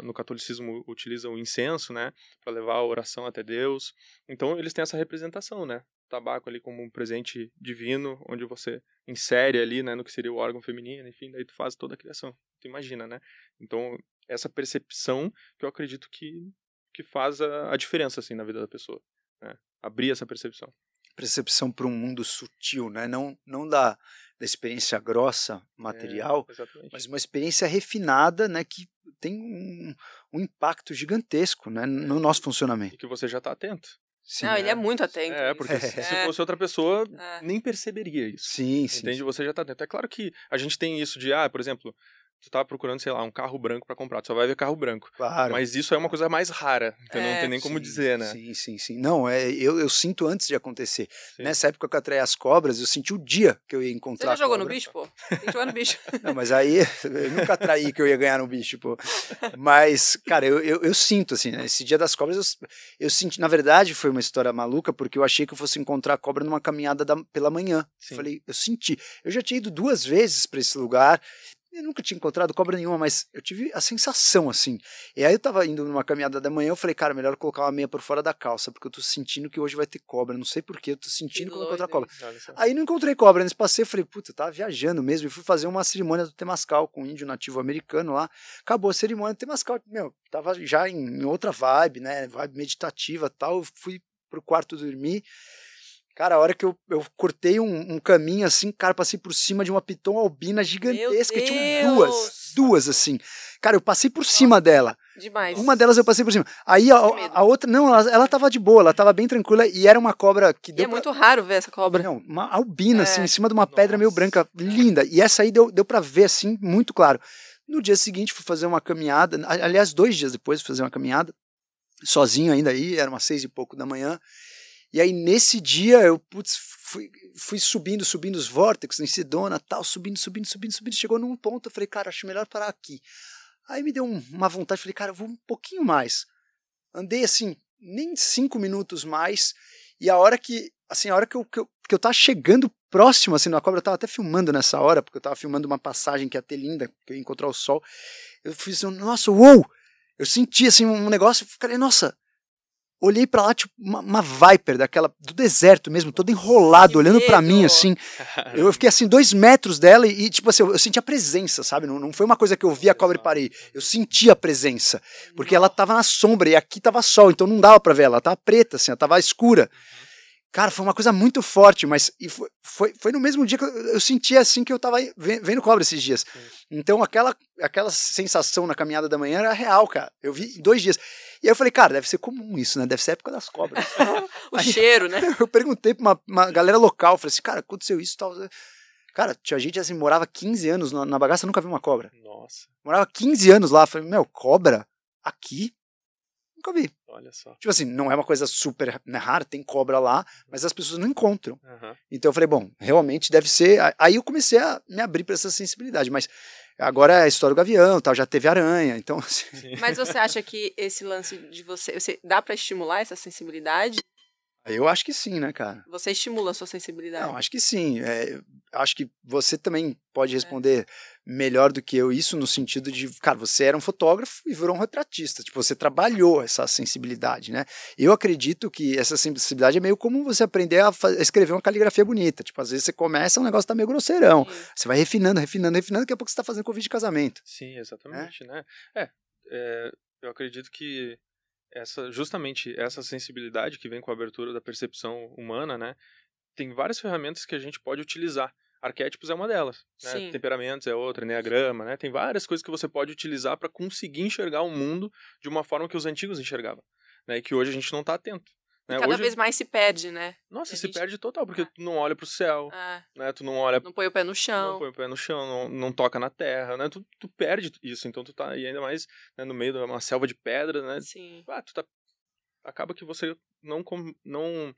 no catolicismo utiliza o incenso, né, para levar a oração até Deus. Então eles têm essa representação, né, o tabaco ali como um presente divino, onde você insere ali, né, no que seria o órgão feminino, enfim, daí tu faz toda a criação. Tu imagina, né? Então essa percepção que eu acredito que que faz a, a diferença assim na vida da pessoa, né? Abrir essa percepção. Percepção para um mundo sutil, né? Não não da da experiência grossa material, é, mas uma experiência refinada, né, que tem um, um impacto gigantesco, né, no nosso funcionamento. E que você já está atento. Sim, não, ele é muito atento. É, porque é. se fosse outra pessoa, é. nem perceberia isso. Sim, sim. Entende? Você já está atento. É claro que a gente tem isso de, ah, por exemplo, tu tá procurando, sei lá, um carro branco para comprar, tu só vai ver carro branco. Claro. Mas isso é uma coisa mais rara, então é, não tem nem como sim, dizer, né? Sim, sim, sim. Não, é, eu, eu sinto antes de acontecer. Sim. Nessa época que eu atraí as cobras, eu senti o dia que eu ia encontrar Você já jogou no bicho, pô? Tem que jogar no bicho. não, mas aí eu nunca atraí que eu ia ganhar no bicho, pô. Mas, cara, eu, eu, eu sinto, assim, né? esse dia das cobras, eu, eu senti, na verdade, foi uma história maluca, porque eu achei que eu fosse encontrar a cobra numa caminhada da, pela manhã. Sim. Falei, eu senti. Eu já tinha ido duas vezes para esse lugar eu nunca tinha encontrado cobra nenhuma, mas eu tive a sensação assim. E aí eu tava indo numa caminhada da manhã, eu falei, cara, melhor colocar uma meia por fora da calça, porque eu tô sentindo que hoje vai ter cobra. Não sei porquê, eu tô sentindo que, que vou encontrar cobra. Aí não encontrei cobra nesse passeio, eu falei, puta, eu tava viajando mesmo. E fui fazer uma cerimônia do Temascal com um índio nativo americano lá. Acabou a cerimônia do Temascal. Meu, tava já em, outra vibe, né? Vibe meditativa tal. Eu fui pro quarto dormir. Cara, a hora que eu, eu cortei um, um, caminho assim, cara, passei por cima de uma piton albina gigantesca. Tinha duas, duas assim. Cara, eu passei por Nossa, cima dela. Demais. Uma delas eu passei por cima. Aí a, a outra, não, ela, ela tava de boa, ela tava bem tranquila e era uma cobra que deu. E é pra... muito raro ver essa cobra. Não, uma albina, assim, é. assim, em cima de uma Nossa. pedra meio branca, linda. E essa aí deu, deu pra ver, assim, muito claro. No dia seguinte, fui fazer uma caminhada. Aliás, dois dias depois, fui fazer uma caminhada, sozinho ainda aí, era umas seis e pouco da manhã. E aí, nesse dia, eu putz, fui, fui subindo, subindo os vórtices em Sedona, tal, subindo, subindo, subindo, subindo. Chegou num ponto, eu falei, cara, acho melhor parar aqui. Aí me deu um, uma vontade, falei, cara, eu vou um pouquinho mais. Andei assim, nem cinco minutos mais. E a hora que, assim, a hora que eu, que eu, que eu tava chegando próximo, assim, na cobra, eu tava até filmando nessa hora, porque eu tava filmando uma passagem que ia ter linda, que eu ia encontrar o sol. Eu fiz nossa, uou! Eu senti, assim, um negócio, falei, nossa, olhei para lá, tipo, uma, uma, Viper daquela, do deserto mesmo, todo enrolado, que olhando para mim, assim. Eu fiquei assim, dois metros dela e, tipo assim, eu, eu senti a presença, sabe? Não, não foi uma coisa que eu vi a cobra e parei. Eu senti a presença. Porque ela tava na sombra e aqui tava sol, então não dava pra ver ela. Ela tava preta, assim, ela tava escura. Cara, foi uma coisa muito forte, mas e foi, foi, foi no mesmo dia que eu, eu senti assim que eu tava vendo cobra esses dias. Então aquela, aquela sensação na caminhada da manhã era real, cara. Eu vi dois dias. E aí eu falei, cara, deve ser comum isso, né? Deve ser época das cobras. o aí, cheiro, né? Eu perguntei pra uma, uma galera local, falei assim, cara, aconteceu isso tal. Cara, tinha gente assim, morava 15 anos na, na bagaça, nunca viu uma cobra. Nossa. Morava 15 anos lá. Falei, meu, cobra? Aqui? Nunca vi. Olha só. Tipo assim, não é uma coisa super né, rara, tem cobra lá, mas as pessoas não encontram. Uhum. Então eu falei, bom, realmente deve ser. Aí eu comecei a me abrir para essa sensibilidade, mas agora é a história do gavião, tal, já teve aranha, então. Assim... Mas você acha que esse lance de você, você dá para estimular essa sensibilidade? Eu acho que sim, né, cara? Você estimula a sua sensibilidade. Não, acho que sim. É, acho que você também É. pode responder melhor do que eu isso no sentido de, cara, você era um fotógrafo e virou um retratista. Tipo, você trabalhou essa sensibilidade, né? Eu acredito que essa sensibilidade é meio como você aprender a, a escrever uma caligrafia bonita. Tipo, às vezes você começa, o negócio tá meio grosseirão. Sim. Você vai refinando, refinando, refinando, daqui a pouco você tá fazendo convite de casamento. Sim, exatamente, né? É, é, eu acredito que essa, justamente essa sensibilidade que vem com a abertura da percepção humana, né? Tem várias ferramentas que a gente pode utilizar. Arquétipos é uma delas, né? Temperamentos é outra, Enneagrama, né? Tem várias coisas que você pode utilizar para conseguir enxergar o mundo de uma forma que os antigos enxergavam, né? E que hoje a gente não está atento. Né? Cada hoje, vez mais se perde, né? nossa, a se gente- perde total, porque Ah. tu não olha pro céu, É, né? Tu não olha não põe o pé no não chão. põe o pé no chão, não, não toca na terra, né? Tu, tu perde isso, então tu tá aí ainda mais né, no meio de uma selva de pedra, né? Sim. Ah, tu tá... Acaba que você não, com- não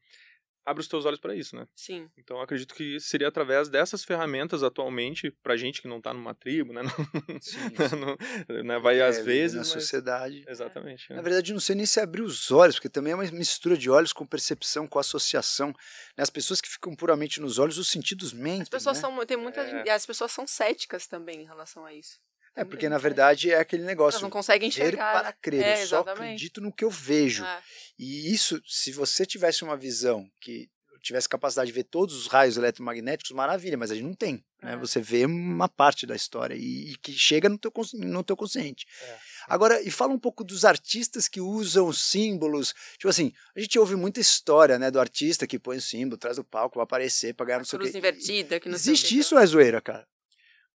abre os teus olhos para isso, né? Sim. Então eu acredito que seria através dessas ferramentas atualmente, pra gente que não tá numa tribo, né? Não, não- né? Vai às É, vezes, Na mas... sociedade. Exatamente. Na né? verdade, não sei nem se abrir os olhos, porque também é uma mistura de olhos com percepção, com associação. né? As pessoas que ficam puramente nos olhos, os sentidos mentem. As pessoas né? são. Tem muita É. e as pessoas são céticas também em relação a isso. É, porque na verdade é aquele Elas negócio. não conseguem Ver enxergar. para crer. É, eu só acredito no que eu vejo. É, E isso, se você tivesse uma visão que tivesse capacidade de ver todos os raios eletromagnéticos, maravilha, mas a gente não tem. Né? É. Você vê uma parte da história e, e que chega no teu, no teu consciente. É. Agora, e fala um pouco dos artistas que usam os símbolos. Tipo assim, a gente ouve muita história né, do artista que põe o símbolo, traz o palco, vai aparecer pra ganhar a não sei o quê. invertida, que não sei o Existe quê. isso ou é zoeira, cara?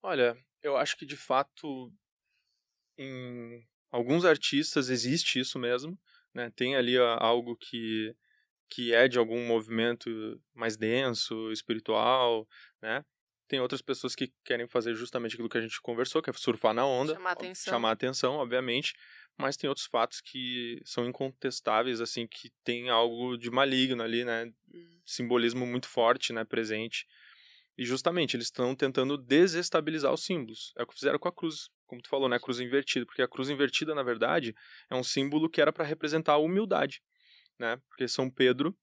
Olha, eu acho que de fato em alguns artistas existe isso mesmo, né? Tem ali algo que que é de algum movimento mais denso, espiritual, né? Tem outras pessoas que querem fazer justamente aquilo que a gente conversou, que é surfar na onda, Chamar atenção. chamar atenção, obviamente, mas tem outros fatos que são incontestáveis, assim, que tem algo de maligno ali, né? Hum, simbolismo muito forte, né, presente. E justamente eles estão tentando desestabilizar os símbolos. É o que fizeram com a cruz, como tu falou, né, a cruz invertida, porque a cruz invertida, na verdade, é um símbolo que era para representar a humildade, né? Porque São Pedro,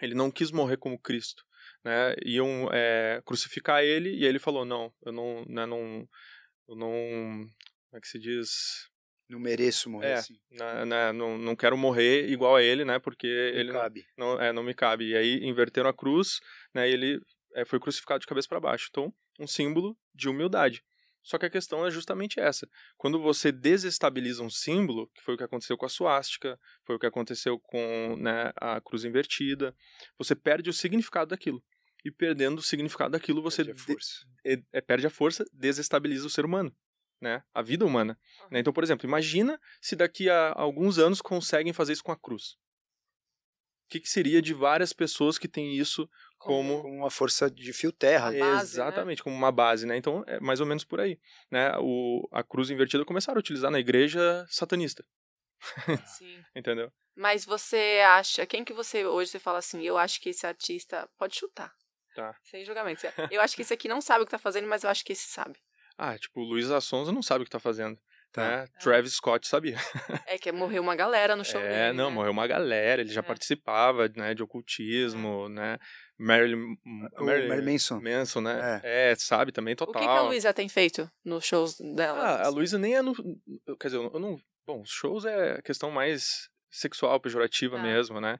ele não quis morrer como Cristo, né? Iam é, crucificar ele e ele falou: "Não, eu não, né, não eu não, como é que se diz? Não mereço morrer É, assim. Né, né, não, não quero morrer igual a ele, né? Porque Não ele não, cabe. não, é, não me cabe. E aí inverteram a cruz, né? E ele é, foi crucificado de cabeça para baixo. Então, um símbolo de humildade. Só que a questão é justamente essa. Quando você desestabiliza um símbolo, que foi o que aconteceu com a suástica, foi o que aconteceu com né, a cruz invertida, você perde o significado daquilo. E perdendo o significado daquilo, você Perde a de- força. é- é- perde a força, desestabiliza o ser humano, né? A vida humana. né? Então, por exemplo, imagina se daqui a alguns anos conseguem fazer isso com a cruz. O que, que seria de várias pessoas que têm isso como Com uma força de fio terra. Base, né? exatamente como uma base, né? Então é mais ou menos por aí, né? O, a cruz invertida começaram a utilizar na igreja satanista, Sim. entendeu? Mas você acha, quem que você hoje você fala assim, eu acho que esse artista pode chutar. Tá. Sem julgamento. Eu acho que esse aqui não sabe o que tá fazendo, mas eu acho que esse sabe. Ah, tipo, o Luiz Assonza não sabe o que tá fazendo. Tá. Né? Travis Scott sabia. É que morreu uma galera no show É, dele, não, né? morreu uma galera, ele já É. participava, né, de ocultismo, né? Marilyn, O Marilyn Manson. Manson, né? É. sabe, também O total. que, que a Luísa tem feito nos shows dela? Ah, a Luísa nem é no. Quer dizer, eu não. Bom, os shows é questão mais sexual, pejorativa Ah. mesmo, né?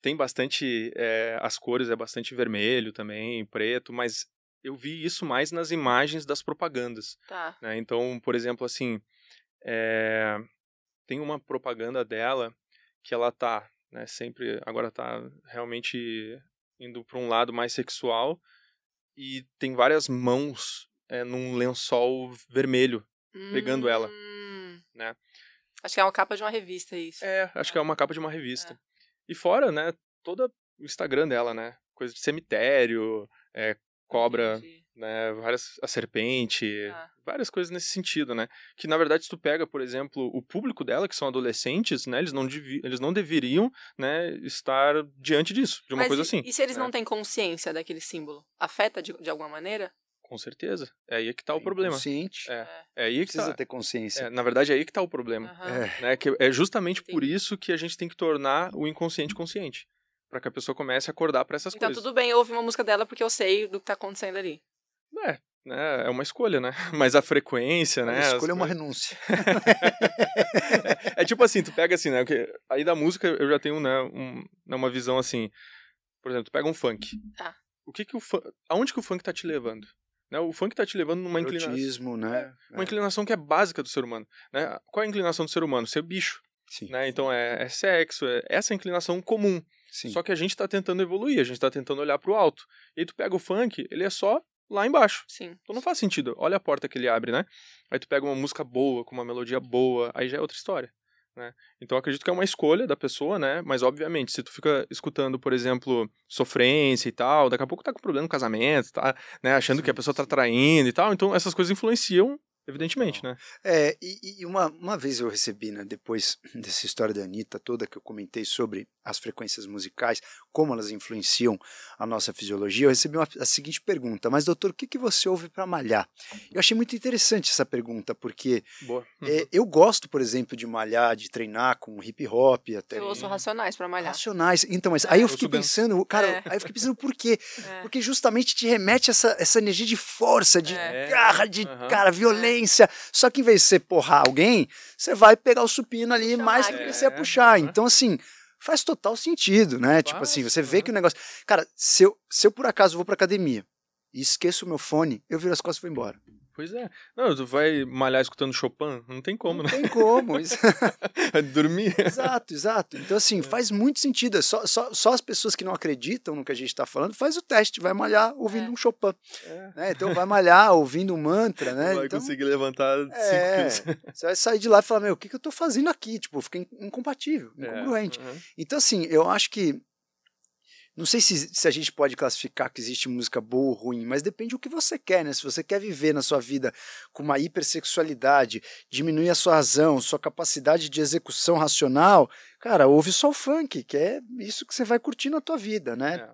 Tem bastante. é, as cores é bastante vermelho também, preto, mas eu vi isso mais nas imagens das propagandas. Tá. né? Então, por exemplo, assim. é, tem uma propaganda dela que ela tá, né, sempre. Agora tá realmente indo para um lado mais sexual e tem várias mãos é, num lençol vermelho pegando ela. Hum. né? Acho que é uma capa de uma revista isso. É, acho que é uma capa de uma revista. E fora, né, toda o Instagram dela, né? Coisa de cemitério, é, cobra, Entendi. Né? Várias. A serpente, Ah. várias coisas nesse sentido, né? Que na verdade, se tu pega, por exemplo, o público dela, que são adolescentes, né? Eles não, devi- eles não deveriam, né, estar diante disso, de uma Mas coisa e, assim. E se eles né? não têm consciência daquele símbolo? Afeta de, de alguma maneira? Com certeza. É aí que tá o problema. Consciente. É. É aí que Precisa tá. ter consciência. é, na verdade, é aí que tá o problema. Aham. É. né? Que é justamente por isso que a gente tem que tornar o inconsciente consciente. para que a pessoa comece a acordar para essas então, coisas. Então tudo bem, eu ouvi uma música dela porque eu sei do que tá acontecendo ali. É, né, é uma escolha, né? Mas a frequência, né? A escolha as... é uma renúncia. é tipo assim, tu pega assim, né? Aí da música eu já tenho, né, um, né, uma visão assim. Por exemplo, tu pega um funk. Tá. O que que o funk... Aonde que o funk tá te levando? Né? O funk tá te levando numa inclinação. né? É, uma inclinação que é básica do ser humano. Né? Qual é a inclinação do ser humano? Ser bicho. Sim. Né? Então é, é sexo, é essa inclinação comum. Sim. Só que a gente tá tentando evoluir, a gente tá tentando olhar pro alto. E aí tu pega o funk, ele é só lá embaixo. Sim. Então não faz sentido. Olha a porta que ele abre, né? Aí tu pega uma música boa, com uma melodia boa, aí já é outra história. Né? Então acredito que é uma escolha da pessoa, né? Mas obviamente, se tu fica escutando, por exemplo, sofrência e tal, daqui a pouco tá com problema no casamento, tá, né? Achando que a pessoa tá traindo e tal, então essas coisas influenciam Evidentemente, né? É, e, e, uma, uma vez eu recebi, né, depois dessa história da Anitta toda que eu comentei sobre as frequências musicais, como elas influenciam a nossa fisiologia, eu recebi uma, a seguinte pergunta: Mas, doutor, o que, que você ouve para malhar? Eu achei muito interessante essa pergunta, porque uhum. é, eu gosto, por exemplo, de malhar, de treinar com hip hop. Até eu ouço racionais para malhar. Racionais. Então, mas é, aí eu fiquei pensando, cara, é. aí eu fiquei pensando por quê? É. Porque justamente te remete essa, essa energia de força, de É. garra, de, uhum. cara, violência. Só que em vez de você porrar alguém, você vai pegar o supino ali Puxa mais do que você ia puxar. Então, assim, faz total sentido, né? tipo assim, você vê que o negócio. Cara, se eu, se eu por acaso vou pra academia e esqueço o meu fone, eu viro as costas e vou embora. Pois é. Não, tu vai malhar escutando Chopin? Não tem como, não né? Não tem como. Dormir. Exato, exato. Então, assim, é. faz muito sentido. É só, só, só as pessoas que não acreditam no que a gente está falando, faz o teste, vai malhar ouvindo é. um Chopin. É. Né? Então, vai malhar ouvindo um mantra, né? Não vai então, conseguir levantar 5 é, quilos. Você vai sair de lá e falar, meu, o que, que eu estou fazendo aqui? Tipo, fica incompatível, É, incongruente. Uhum. Então, assim, eu acho que não sei se, se, a gente pode classificar que existe música boa ou ruim, mas depende do que você quer, né? Se você quer viver na sua vida com uma hipersexualidade, diminuir a sua razão, sua capacidade de execução racional, cara, ouve só o funk, que é isso que você vai curtir na tua vida, né?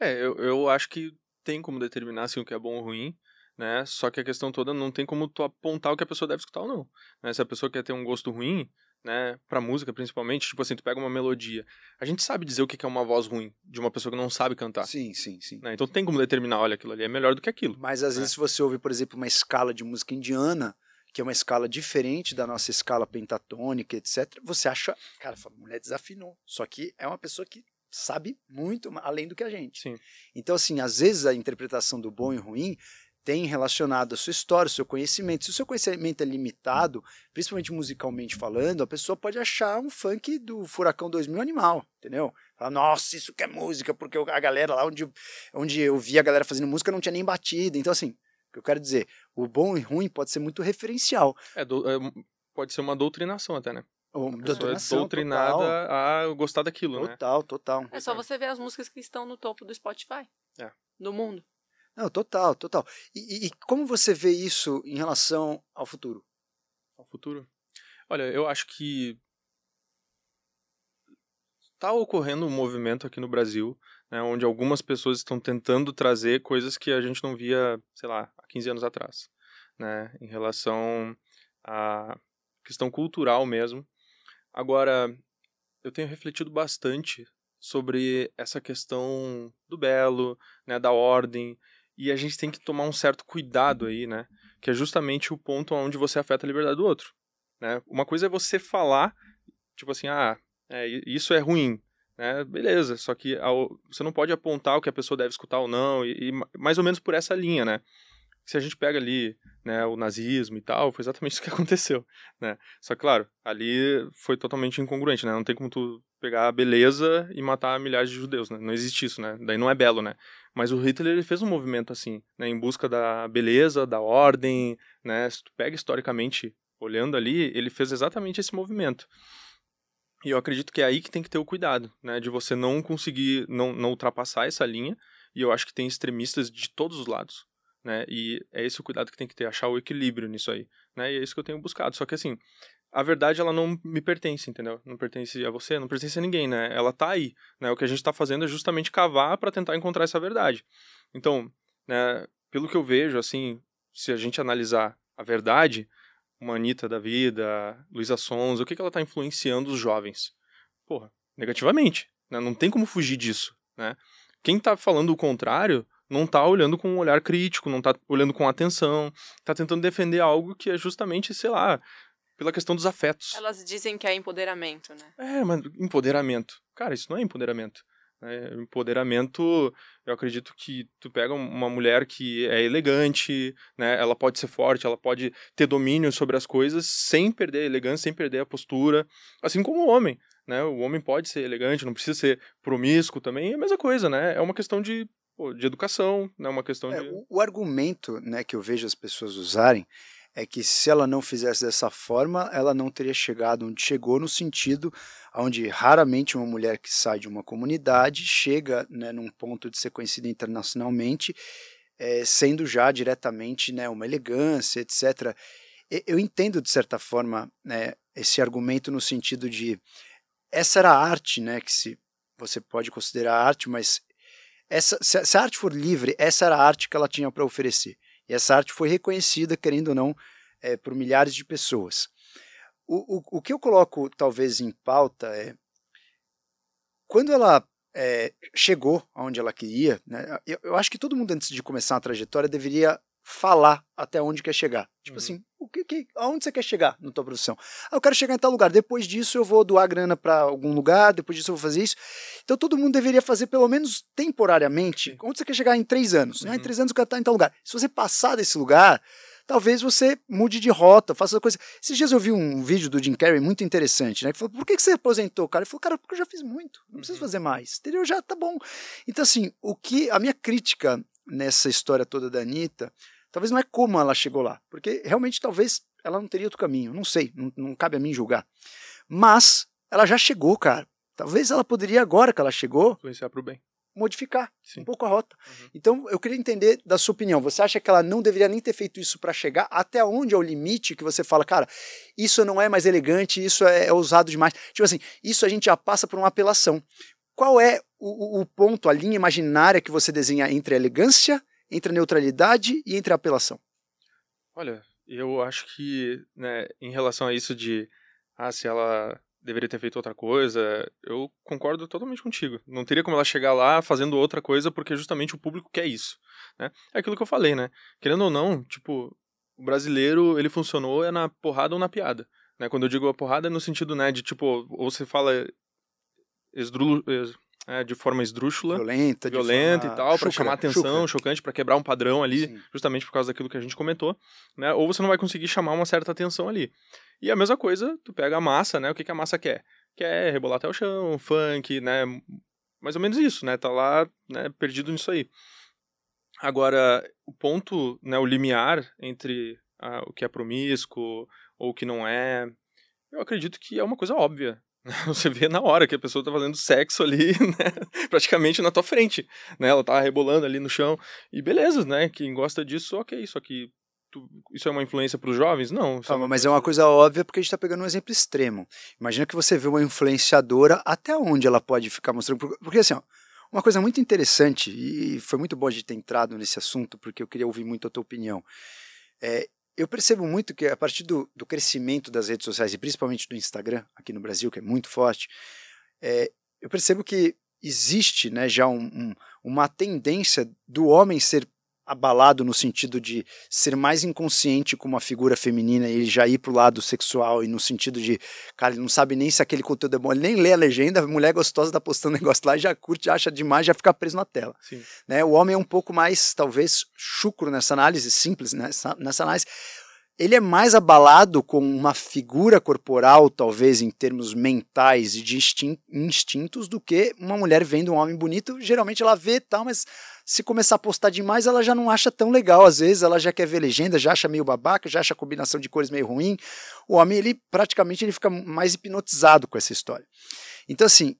É, é eu, eu acho que tem como determinar assim, o que é bom ou ruim, né? Só que a questão toda não tem como tu apontar o que a pessoa deve escutar ou não. Né? Se a pessoa quer ter um gosto ruim, né, pra música principalmente, tipo assim, tu pega uma melodia. A gente sabe dizer o que é uma voz ruim de uma pessoa que não sabe cantar. Sim, sim, sim. Né? Então tem como determinar, olha, aquilo ali é melhor do que aquilo. Mas às né? vezes você ouve, por exemplo, uma escala de música indiana, que é uma escala diferente da nossa escala pentatônica, etc. Você acha, cara, a mulher desafinou. Só que é uma pessoa que sabe muito além do que a gente. Sim. Então, assim, às vezes a interpretação do bom e ruim tem relacionado a sua história, o seu conhecimento. Se o seu conhecimento é limitado, principalmente musicalmente falando, a pessoa pode achar um funk do Furacão 2000 animal, entendeu? Fala, nossa, isso que é música, porque a galera lá onde, onde eu vi a galera fazendo música não tinha nem batida. Então, assim, o que eu quero dizer, o bom e ruim pode ser muito referencial. É, do, é pode ser uma doutrinação até, né? Doutrinação, é doutrinada total. a gostar daquilo, total, né? Total, total. É só você ver as músicas que estão no topo do Spotify. É. No mundo. Não, total, total. E, e, como você vê isso em relação ao futuro? Ao futuro? Olha, eu acho que está ocorrendo um movimento aqui no Brasil, né, onde algumas pessoas estão tentando trazer coisas que a gente não via, sei lá, há 15 anos atrás, né, em relação à questão cultural mesmo. Agora, eu tenho refletido bastante sobre essa questão do belo, né, da ordem, e a gente tem que tomar um certo cuidado aí, né, que é justamente o ponto onde você afeta a liberdade do outro, né? Uma coisa é você falar, tipo assim, ah, é, isso é ruim, né? Beleza, só que ao, você não pode apontar o que a pessoa deve escutar ou não, e, e mais ou menos por essa linha, né? Se a gente pega ali, né, o nazismo e tal, foi exatamente isso que aconteceu, né? Só que, claro, ali foi totalmente incongruente, né? Não tem como tu pegar a beleza e matar milhares de judeus, né? Não existe isso, né? Daí não é belo, né? Mas o Hitler, ele fez um movimento assim, né? Em busca da beleza, da ordem, né? Se tu pega historicamente, olhando ali, ele fez exatamente esse movimento. E eu acredito que é aí que tem que ter o cuidado, né? De você não conseguir, não, não ultrapassar essa linha. E eu acho que tem extremistas de todos os lados, né? E é esse o cuidado que tem que ter, achar o equilíbrio nisso aí, né? E é isso que eu tenho buscado. Só que assim, a verdade ela não me pertence, entendeu? Não pertence a você, não pertence a ninguém, né? Ela tá aí, né? O que a gente tá fazendo é justamente cavar para tentar encontrar essa verdade. Então, né, pelo que eu vejo, assim, se a gente analisar a verdade, uma Anitta da vida, Luísa Sons, o que que ela tá influenciando os jovens? Porra, negativamente, Né? Não tem como fugir disso. Né? Quem está falando o contrário não está olhando com um olhar crítico, não está olhando com atenção, está tentando defender algo que é justamente, sei lá, pela questão dos afetos. Elas dizem que é empoderamento, né? É, mas empoderamento. Cara, isso não é empoderamento. É, empoderamento, eu acredito que tu pega uma mulher que é elegante, né? Ela pode ser forte, ela pode ter domínio sobre as coisas sem perder a elegância, sem perder a postura, assim como o homem, né? O homem pode ser elegante, não precisa ser promíscuo também, é a mesma coisa, né? É uma questão de, de educação, né? Uma questão é, de... O, o argumento, né, que eu vejo as pessoas usarem é que se ela não fizesse dessa forma, ela não teria chegado onde chegou, no sentido onde raramente uma mulher que sai de uma comunidade chega né, num ponto de ser conhecida internacionalmente, é, sendo já diretamente né, uma elegância, etc. Eu entendo, de certa forma, né, esse argumento no sentido de essa era a arte, né, que se você pode considerar arte, mas essa, se, a arte for livre, essa era a arte que ela tinha para oferecer. E essa arte foi reconhecida, querendo ou não, é, por milhares de pessoas. O, o, o que eu coloco talvez em pauta é quando ela é, chegou aonde ela queria, né, eu, eu, acho que todo mundo antes de começar uma trajetória deveria falar até onde quer chegar. Tipo uhum. assim, o que, que, aonde você quer chegar na tua profissão? Ah, eu quero chegar em tal lugar. Depois disso eu vou doar grana para algum lugar. Depois disso eu vou fazer isso. Então todo mundo deveria fazer pelo menos temporariamente. Onde você quer chegar em três anos? Uhum. Ah, em três anos eu quero estar em tal lugar. Se você passar desse lugar, talvez você mude de rota, faça coisa. Esses dias eu vi um vídeo do Jim Carrey muito interessante, né? Que falou, por que, que você aposentou, cara? Ele falou, cara, porque eu já fiz muito, não preciso uhum. fazer mais. Entendeu? Já tá bom. Então, assim, o que. A minha crítica nessa história toda da Anitta Talvez não é como ela chegou lá, porque realmente talvez ela não teria outro caminho, não sei, não, não cabe a mim julgar. Mas ela já chegou, cara. Talvez ela poderia, agora que ela chegou, influenciar para o bem. Modificar Sim. um pouco a rota. Uhum. Então, eu queria entender da sua opinião. Você acha que ela não deveria nem ter feito isso para chegar? Até onde é o limite que você fala, cara, isso não é mais elegante, isso é, é ousado demais? Tipo assim, isso a gente já passa por uma apelação. Qual é o, o ponto, a linha imaginária que você desenha entre a elegância entre a neutralidade e entre a apelação? Olha, eu acho que, né, em relação a isso de, ah, se ela deveria ter feito outra coisa, eu concordo totalmente contigo. Não teria como ela chegar lá fazendo outra coisa porque justamente o público quer isso, né? É aquilo que eu falei, né? Querendo ou não, tipo, o brasileiro, ele funcionou é na porrada ou na piada, né? Quando eu digo a porrada é no sentido, né, de tipo, ou você fala esdru é, de forma esdrúxula, violenta, violenta e tal, para chamar atenção, chocante, para quebrar um padrão ali, Sim. justamente por causa daquilo que a gente comentou, né? Ou você não vai conseguir chamar uma certa atenção ali. E a mesma coisa, tu pega a massa, né? O que, que a massa quer? Quer rebolar até o chão, funk, né? Mais ou menos isso, né? Tá lá, né, perdido nisso aí. Agora, o ponto, né, o limiar entre ah, o que é promíscuo ou o que não é, eu acredito que é uma coisa óbvia, Você vê na hora que a pessoa tá fazendo sexo ali, né? Praticamente na tua frente, né? Ela tá rebolando ali no chão. E beleza, né? Quem gosta disso, ok. Só que tu, isso é uma influência para os jovens? Não. Calma, é mas é uma coisa óbvia porque a gente está pegando um exemplo extremo. Imagina que você vê uma influenciadora, até onde ela pode ficar mostrando. Porque assim, ó, uma coisa muito interessante, e foi muito bom de ter entrado nesse assunto, porque eu queria ouvir muito a tua opinião. É, eu percebo muito que a partir do, do, crescimento das redes sociais, e principalmente do Instagram, aqui no Brasil, que é muito forte, é, eu percebo que existe né, já um, um, uma tendência do homem ser abalado no sentido de ser mais inconsciente com uma figura feminina e ele já ir pro lado sexual e no sentido de, cara, ele não sabe nem se aquele conteúdo é bom, ele nem lê a legenda, a mulher gostosa tá postando negócio lá, já curte, acha demais, já fica preso na tela. Sim. Né? O homem é um pouco mais, talvez, chucro nessa análise, simples nessa, nessa análise, ele é mais abalado com uma figura corporal, talvez em termos mentais e de instintos, do que uma mulher vendo um homem bonito. Geralmente ela vê tal, mas se começar a postar demais, ela já não acha tão legal. Às vezes ela já quer ver legenda, já acha meio babaca, já acha a combinação de cores meio ruim. O homem, ele praticamente ele fica mais hipnotizado com essa história. Então, assim,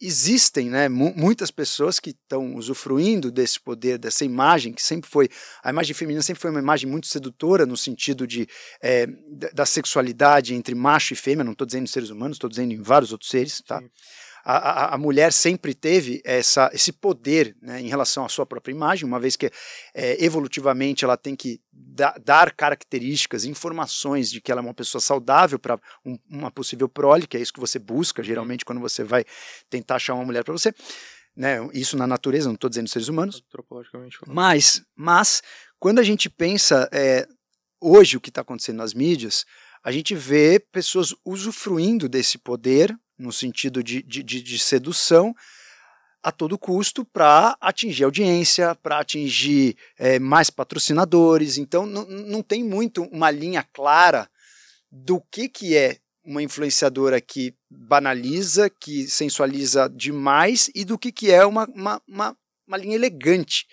existem né, muitas pessoas que estão usufruindo desse poder, dessa imagem, que sempre foi. A imagem feminina sempre foi uma imagem muito sedutora no sentido de, é, da sexualidade entre macho e fêmea, não estou dizendo seres humanos, estou dizendo em vários outros seres, tá? A, a, a mulher sempre teve essa, esse poder né, em relação à sua própria imagem, uma vez que é, evolutivamente ela tem que da, dar características, informações de que ela é uma pessoa saudável para um, uma possível prole, que é isso que você busca geralmente quando você vai tentar achar uma mulher para você. Né, isso na natureza, não estou dizendo seres humanos. Antropologicamente falando. Mas, mas quando a gente pensa é, hoje o que está acontecendo nas mídias, a gente vê pessoas usufruindo desse poder, no sentido de, de, de, sedução, a todo custo para atingir audiência, para atingir é, mais patrocinadores. Então, não tem muito uma linha clara do que, que é uma influenciadora que banaliza, que sensualiza demais e do que, que é uma, uma, uma, uma linha elegante.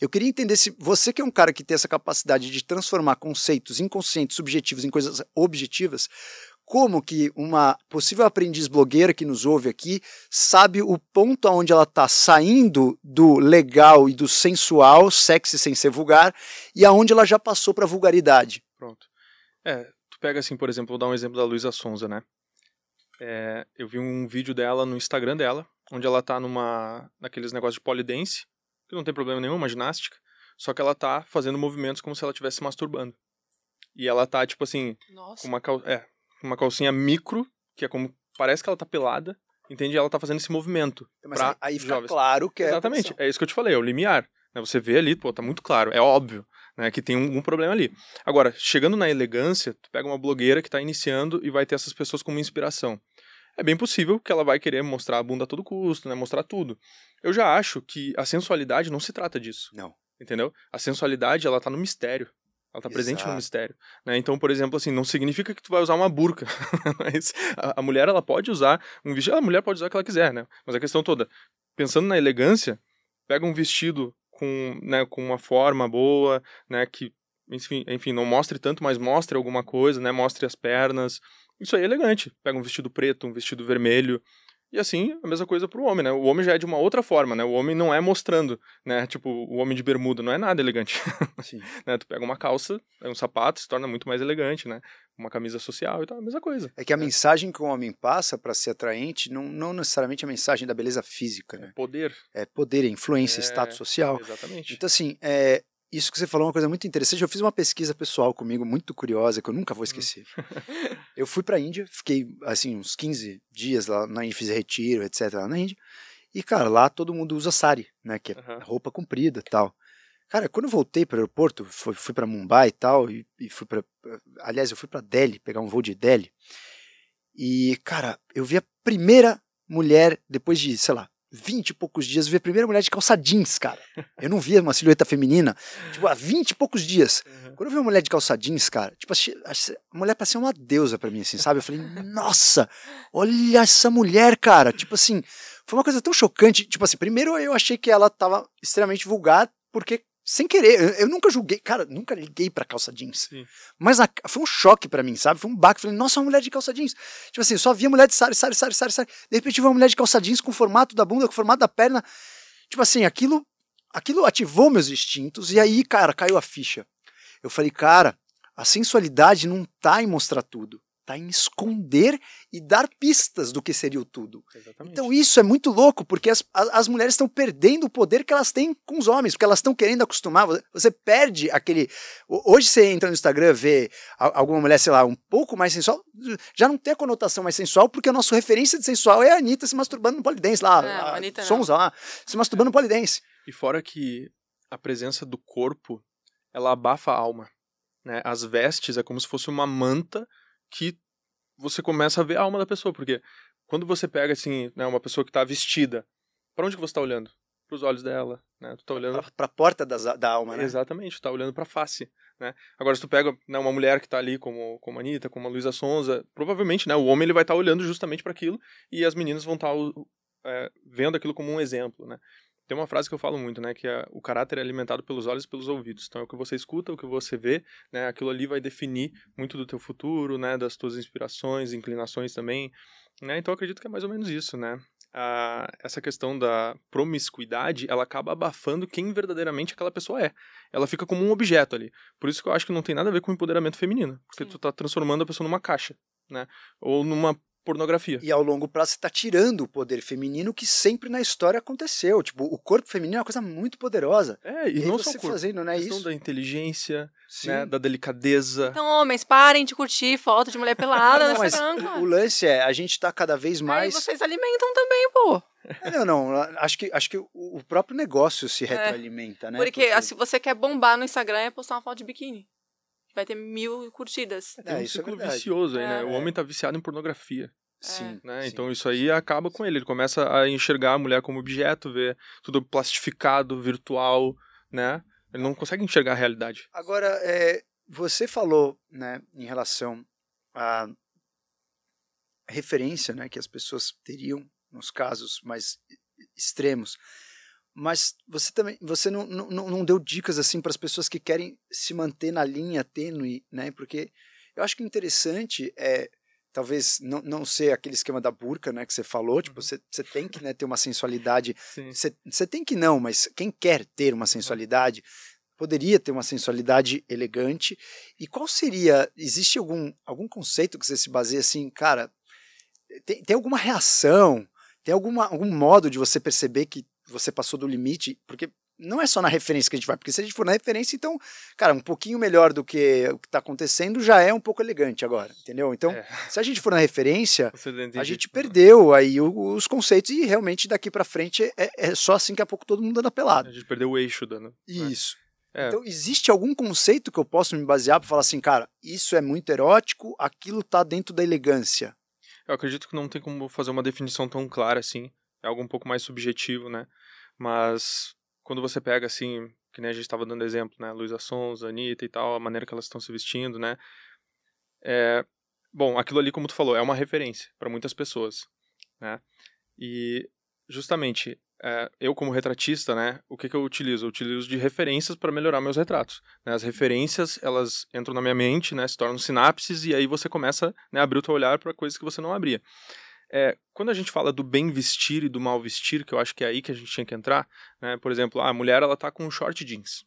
Eu queria entender se você que é um cara que tem essa capacidade de transformar conceitos inconscientes, subjetivos em coisas objetivas, como que uma possível aprendiz blogueira que nos ouve aqui sabe o ponto aonde ela está saindo do legal e do sensual, sexy sem ser vulgar, e aonde ela já passou para vulgaridade. Pronto. É, tu pega assim, por exemplo, vou dar um exemplo da Luísa Sonza, né? É, eu vi um vídeo dela no Instagram dela, onde ela tá numa naqueles negócios de polidense, que não tem problema nenhum, uma ginástica, só que ela tá fazendo movimentos como se ela estivesse masturbando. E ela tá, tipo assim, Nossa. com uma, cal... é, uma calcinha micro, que é como. Parece que ela tá pelada, entende? E ela tá fazendo esse movimento. Mas pra aí fica jovens. claro que é. Exatamente, é isso que eu te falei, é o limiar. Né? Você vê ali, pô, tá muito claro, é óbvio né, que tem um, um problema ali. Agora, chegando na elegância, tu pega uma blogueira que tá iniciando e vai ter essas pessoas como inspiração. É bem possível que ela vai querer mostrar a bunda a todo custo, né? Mostrar tudo. Eu já acho que a sensualidade não se trata disso. Não. Entendeu? A sensualidade, ela tá no mistério. Ela tá presente no mistério. Né? Então, por exemplo, assim, não significa que tu vai usar uma burca. Mas a, a mulher, ela pode usar um vestido. A mulher pode usar o que ela quiser, né? Mas a questão toda, pensando na elegância, pega um vestido com, né, com uma forma boa, né? Que, enfim, enfim, não mostre tanto, mas mostre alguma coisa, né? Mostre as pernas. Isso aí é elegante. Pega um vestido preto, um vestido vermelho. E assim, a mesma coisa pro homem, né? O homem já é de uma outra forma, né? O homem não é mostrando, né? Tipo, o homem de bermuda não é nada elegante. Sim. né? Tu pega uma calça, um sapato, se torna muito mais elegante, né? Uma camisa social e tal, a mesma coisa. É que a mensagem que o homem passa para ser atraente não, não necessariamente a mensagem da beleza física, né? Poder. É poder, é influência, É, status social. Exatamente. Então, assim, é, isso que você falou é uma coisa muito interessante. Eu fiz uma pesquisa pessoal comigo, muito curiosa, que eu nunca vou esquecer. eu fui pra Índia, fiquei, assim, uns 15 dias lá na Índia, fiz retiro, etc, lá na Índia. E, cara, lá todo mundo usa sari, né, que é Aham. roupa comprida e tal. Cara, quando eu voltei pro aeroporto, fui, fui para Mumbai e tal, e, e fui para, aliás, eu fui para Delhi, pegar um voo de Delhi. E, cara, eu vi a primeira mulher depois de, sei lá, 20 e poucos dias, eu vi a primeira mulher de calça jeans, cara. Eu não via uma silhueta feminina, tipo, há 20 e poucos dias. Uhum. Quando eu vi uma mulher de calça jeans, cara, tipo, a mulher parecia uma deusa pra mim, assim, sabe? Eu falei, nossa, olha essa mulher, cara. Tipo assim, foi uma coisa tão chocante. Tipo assim, primeiro eu achei que ela tava extremamente vulgar, porque, sem querer, eu, eu nunca julguei, cara, nunca liguei pra calça jeans. Sim. Mas a- foi um choque pra mim, sabe? Foi um baque. Falei, nossa, uma mulher de calça jeans. Tipo assim, só via mulher de sari, sari, sari, sari, sari. De repente, uma mulher de calça jeans com o formato da bunda, com o formato da perna. Tipo assim, aquilo, aquilo ativou meus instintos e aí, cara, caiu a ficha. Eu falei, cara, a sensualidade não tá em mostrar tudo, tá em esconder e dar pistas do que seria o tudo. Exatamente. Então isso é muito louco, porque as, as mulheres estão perdendo o poder que elas têm com os homens, porque elas estão querendo acostumar. Você- Você perde aquele. ho- Hoje você entra no Instagram, vê alguma mulher, sei lá, um pouco mais sensual, já não tem a conotação mais sensual, porque a nossa referência de sensual é a Anitta se masturbando no polidense lá. É, a, a Anitta. Sonza lá, se masturbando no polidense. E fora que a presença do corpo, ela abafa a alma. Né? As vestes é como se fosse uma manta que você começa a ver a alma da pessoa. Porque quando você pega, assim, né, uma pessoa que tá vestida, para onde que você tá olhando? Pros olhos dela, né? Tu tá olhando... Pra, pra porta das, da alma, né? Exatamente, tu tá olhando pra face, né? Agora, se tu pega né, uma mulher que tá ali como, como a Anitta, como a Luísa Sonza, provavelmente, né, o homem ele vai estar olhando justamente para aquilo e as meninas vão estar vendo aquilo como um exemplo, né? Tem uma frase que eu falo muito, né, que é, o caráter é alimentado pelos olhos e pelos ouvidos. Então, é o que você escuta, o que você vê, né, aquilo ali vai definir muito do teu futuro, né, das tuas inspirações, inclinações também, né? Então, eu acredito que é mais ou menos isso, né? essa questão da promiscuidade, ela acaba abafando quem verdadeiramente aquela pessoa é. Ela fica como um objeto ali. Por isso que eu acho que não tem nada a ver com empoderamento feminino. Porque Sim. tu tá transformando a pessoa numa caixa, né? Ou numa pornografia. E ao longo prazo você está tirando o poder feminino que sempre na história aconteceu. Tipo, o corpo feminino é uma coisa muito poderosa. É, e, E, não só você corpo, fazendo, né, a questão isso. da inteligência, né, da delicadeza. Então, homens, parem de curtir foto de mulher pelada Não, no mas o lance é, a gente está cada vez Aí mais. vocês alimentam também, pô. É, Não, não. Acho que, acho que o próprio negócio se retroalimenta, né? É. Porque se você quer bombar no Instagram, é postar uma foto de biquíni. Vai ter mil curtidas. Tem um É, isso é ciclo verdade. vicioso aí, né? É. O homem tá viciado em pornografia, Sim, né? sim. Então isso aí acaba com ele. Ele começa a enxergar a mulher como objeto, ver tudo plastificado, virtual, né? Ele não consegue enxergar a realidade. Agora, é, você falou, né, em relação à referência, né, que as pessoas teriam nos casos mais extremos, mas você também, você não, não, não deu dicas assim para as pessoas que querem se manter na linha tênue, né? Porque eu acho que o interessante é talvez não, não ser aquele esquema da burca, né, que você falou, tipo, você, você tem que né, ter uma sensualidade você você tem que não, mas quem quer ter uma sensualidade poderia ter uma sensualidade elegante. E qual seria? Existe algum, algum conceito que você se baseia assim, cara? Tem, tem alguma reação? Tem alguma, algum modo de você perceber que você passou do limite? Porque não é só na referência que a gente vai, porque se a gente for na referência, então, cara, um pouquinho melhor do que o que está acontecendo já é um pouco elegante agora, entendeu? Então, É. se a gente for na referência, a gente perdeu aí os conceitos e realmente daqui pra frente é, é só assim que a pouco todo mundo anda pelado. A gente perdeu o eixo da. né? Isso. É. Então, existe algum conceito que eu posso me basear para falar assim, cara, isso é muito erótico, aquilo tá dentro da elegância. Eu acredito que não tem como fazer uma definição tão clara assim. É algo um pouco mais subjetivo, né? Mas quando você pega assim, que nem a gente estava dando exemplo, né? Luísa Sonza, Anitta e tal, a maneira que elas estão se vestindo, né? É, bom, aquilo ali, como tu falou, é uma referência para muitas pessoas, né? E justamente é, eu como retratista, né? O que que eu utilizo? Eu utilizo de referências para melhorar meus retratos. né? As referências elas entram na minha mente, né? Se tornam sinapses e aí você começa né, a abrir o teu olhar para coisas que você não abria. É, quando a gente fala do bem vestir e do mal vestir, que eu acho que é aí que a gente tinha que entrar, né? Por exemplo, a mulher ela tá com um short jeans,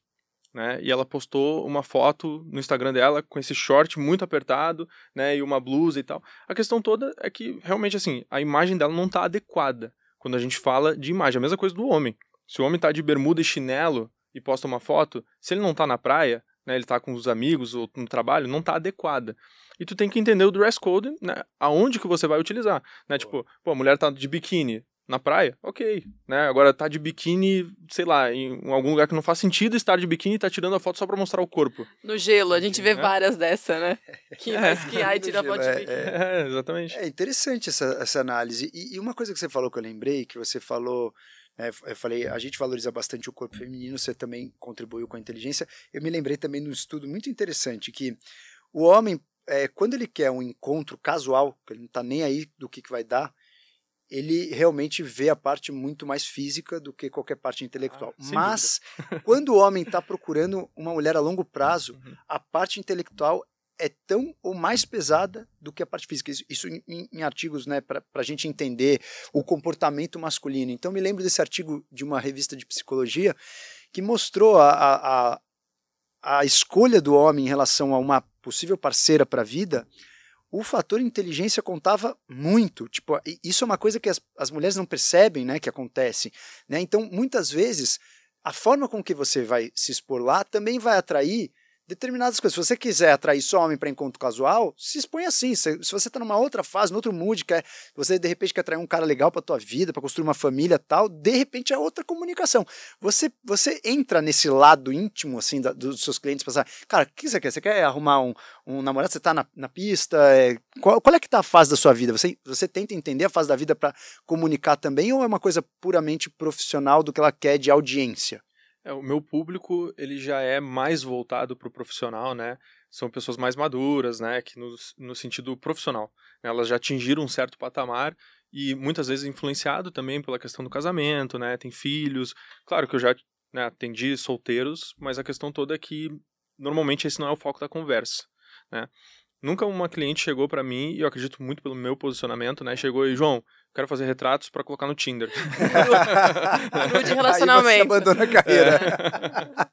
né? E ela postou uma foto no Instagram dela com esse short muito apertado, né? E uma blusa e tal. A questão toda é que realmente assim a imagem dela não tá adequada quando a gente fala de imagem. A mesma coisa do homem. Se o homem tá de bermuda e chinelo e posta uma foto, se ele não tá na praia, né? Ele tá com os amigos ou no trabalho, não tá adequada. E tu tem que entender o dress code, né? Aonde que você vai utilizar, né? Tipo, pô, a mulher tá de biquíni na praia, ok, né? Agora tá de biquíni, sei lá, em algum lugar que não faz sentido estar de biquíni e tá tirando a foto só pra mostrar o corpo. No gelo, a gente vê É. várias dessa, né? Que vai esquiar e tira gelo, foto de é, biquíni. É, exatamente. É interessante essa, essa análise. E, e uma coisa que você falou que eu lembrei, que você falou, né, eu falei, a gente valoriza bastante o corpo feminino, você também contribuiu com a inteligência. Eu me lembrei também de um estudo muito interessante, que o homem, é, quando ele quer um encontro casual, que ele não está nem aí do que, que vai dar, ele realmente vê a parte muito mais física do que qualquer parte intelectual. Ah, Mas, quando o homem está procurando uma mulher a longo prazo, Uhum. a parte intelectual é tão ou mais pesada do que a parte física. Isso, isso em, em- em artigos, né, para a gente entender o comportamento masculino. Então, me lembro desse artigo de uma revista de psicologia que mostrou a, a, a, a escolha do homem em relação a uma possível parceira para a vida. O fator inteligência contava muito. Tipo, isso é uma coisa que as, as mulheres não percebem, né, que acontece. Né? Então, muitas vezes, a forma com que você vai se expor lá também vai atrair determinadas coisas. Se você quiser atrair só homem para encontro casual, se expõe assim. Se, se você está numa outra fase, num outro mood, quer, você de repente quer atrair um cara legal para tua vida, para construir uma família tal, de repente é outra comunicação. Você você entra nesse lado íntimo assim da, dos seus clientes, pensar, cara, o que você quer? Você quer arrumar um, um namorado? Você está na, na pista? É, qual, qual é que tá a fase da sua vida? Você, você tenta entender a fase da vida para comunicar também ou é uma coisa puramente profissional do que ela quer de audiência? É, o meu público, ele já é mais voltado para o profissional, né? São pessoas mais maduras, né? Que no, no sentido profissional. né? Elas já atingiram um certo patamar e muitas vezes influenciado também pela questão do casamento, né? Tem filhos. Claro que eu já né, atendi solteiros, mas a questão toda é que normalmente esse não é o foco da conversa, né? Nunca uma cliente chegou para mim, e eu acredito muito pelo meu posicionamento, né? Chegou e, João, quero fazer retratos para colocar no Tinder. Nude Aí relacionamento. você abandona a carreira.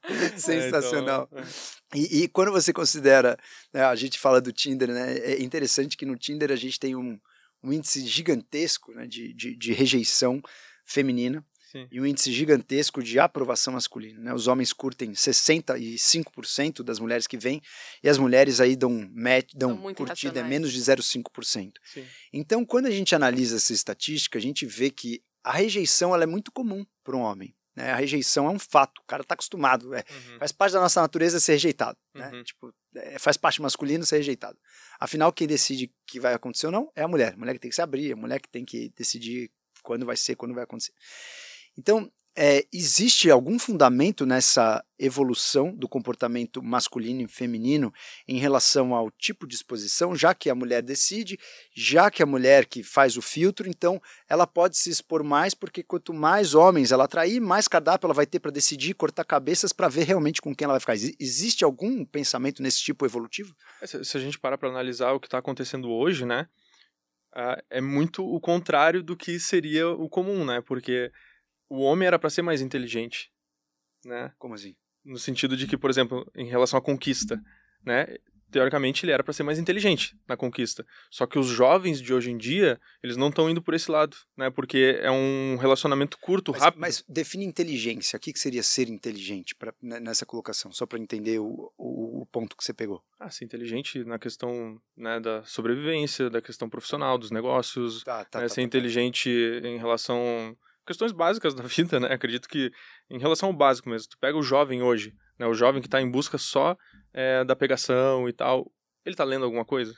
É, Sensacional. então, é. E, e quando você considera, né, a gente fala do Tinder, né? É interessante que no Tinder a gente tem um, um índice gigantesco né, de, de, de rejeição feminina Sim. e um índice gigantesco de aprovação masculina. Né? Os homens curtem 65% das mulheres que vêm e as mulheres aí dão, match, dão curtida é menos de 0,5%. Sim. Então, quando a gente analisa essa estatística, a gente vê que a rejeição ela é muito comum para um homem. Né? A rejeição é um fato, o cara está acostumado, é, Uhum. faz parte da nossa natureza ser rejeitado. Né? Uhum. Tipo, é, faz parte masculino ser rejeitado. Afinal, quem decide que vai acontecer ou não é a mulher. A mulher que tem que se abrir, a mulher que tem que decidir quando vai ser, quando vai acontecer. Então, é, existe algum fundamento nessa evolução do comportamento masculino e feminino em relação ao tipo de exposição, já que a mulher decide, já que a mulher que faz o filtro, então ela pode se expor mais, porque quanto mais homens ela atrair, mais cardápio ela vai ter para decidir, cortar cabeças para ver realmente com quem ela vai ficar. Exi- Existe algum pensamento nesse tipo evolutivo? É, Se, se a gente parar para analisar o que está acontecendo hoje, né, ah, é muito o contrário do que seria o comum, né? Porque o homem era para ser mais inteligente, né? Como assim? No sentido de que, por exemplo, em relação à conquista, né? Teoricamente ele era para ser mais inteligente na conquista. Só que os jovens de hoje em dia, eles não estão indo por esse lado, né? Porque é um relacionamento curto, Mas, rápido. mas define inteligência. O que, que seria ser inteligente pra, nessa colocação? Só para entender o, o, o ponto que você pegou. Ah, ser inteligente na questão né, da sobrevivência, da questão profissional, dos negócios, Tá, tá, né, tá, ser tá, tá. inteligente em relação questões básicas da vida, né? Acredito que em relação ao básico mesmo, tu pega o jovem hoje, né? O jovem que está em busca só é, da pegação e tal, ele tá lendo alguma coisa?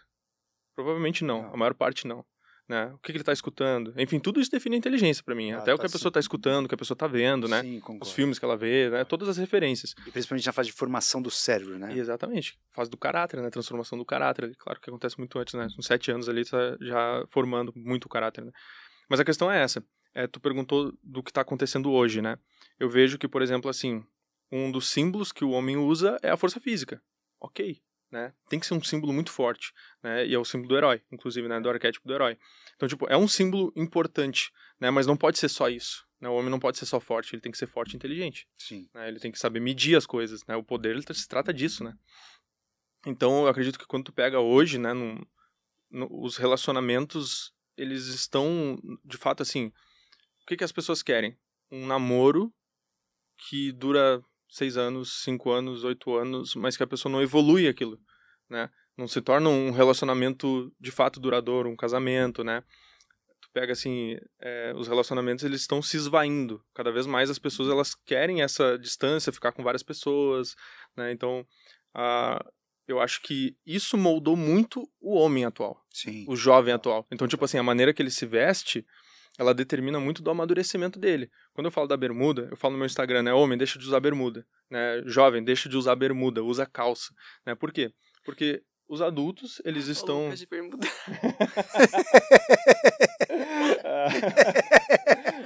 Provavelmente não, Não. a maior parte não. Né? O que, que ele tá escutando? Enfim, tudo isso define a inteligência para mim. Ah, Até o tá que a sim. pessoa tá escutando, o que a pessoa tá vendo, né? Sim, Os filmes que ela vê, né? Todas as referências. E principalmente na fase de formação do cérebro, né? E exatamente. Fase do caráter, né? Transformação do caráter. Claro que acontece muito antes, né? Com sete anos ali, tá já formando muito o caráter, né? Mas a questão é essa. É, tu perguntou do que está acontecendo hoje, né? Eu vejo que, por exemplo, assim, um dos símbolos que o homem usa é a força física. Ok, né? Tem que ser um símbolo muito forte, né? E é o símbolo do herói, inclusive, né? Do arquétipo do herói. Então, tipo, é um símbolo importante, né? Mas não pode ser só isso. Né? O homem não pode ser só forte, ele tem que ser forte e inteligente Sim. né? Ele tem que saber medir as coisas, né? O poder ele se trata disso, né? Então eu acredito que quando tu pega hoje, né, num- no- os relacionamentos eles estão de fato assim, o que que as pessoas querem? Um namoro que dura seis anos, cinco anos, oito anos, mas que a pessoa não evolui aquilo, né? Não se torna um relacionamento de fato duradouro, um casamento, né? Tu pega assim, é, os relacionamentos eles estão se esvaindo. Cada vez mais as pessoas elas querem essa distância, ficar com várias pessoas, né? Então, a, eu acho que isso moldou muito o homem atual, Sim. o jovem atual. Então, tipo assim, a maneira que ele se veste, ela determina muito do amadurecimento dele. Quando eu falo da bermuda, eu falo no meu Instagram, né? Homem, deixa de usar bermuda. Né? Jovem, deixa de usar bermuda, usa calça. Né? Por quê? Porque os adultos, eles Ô, estão... Lucas de bermuda.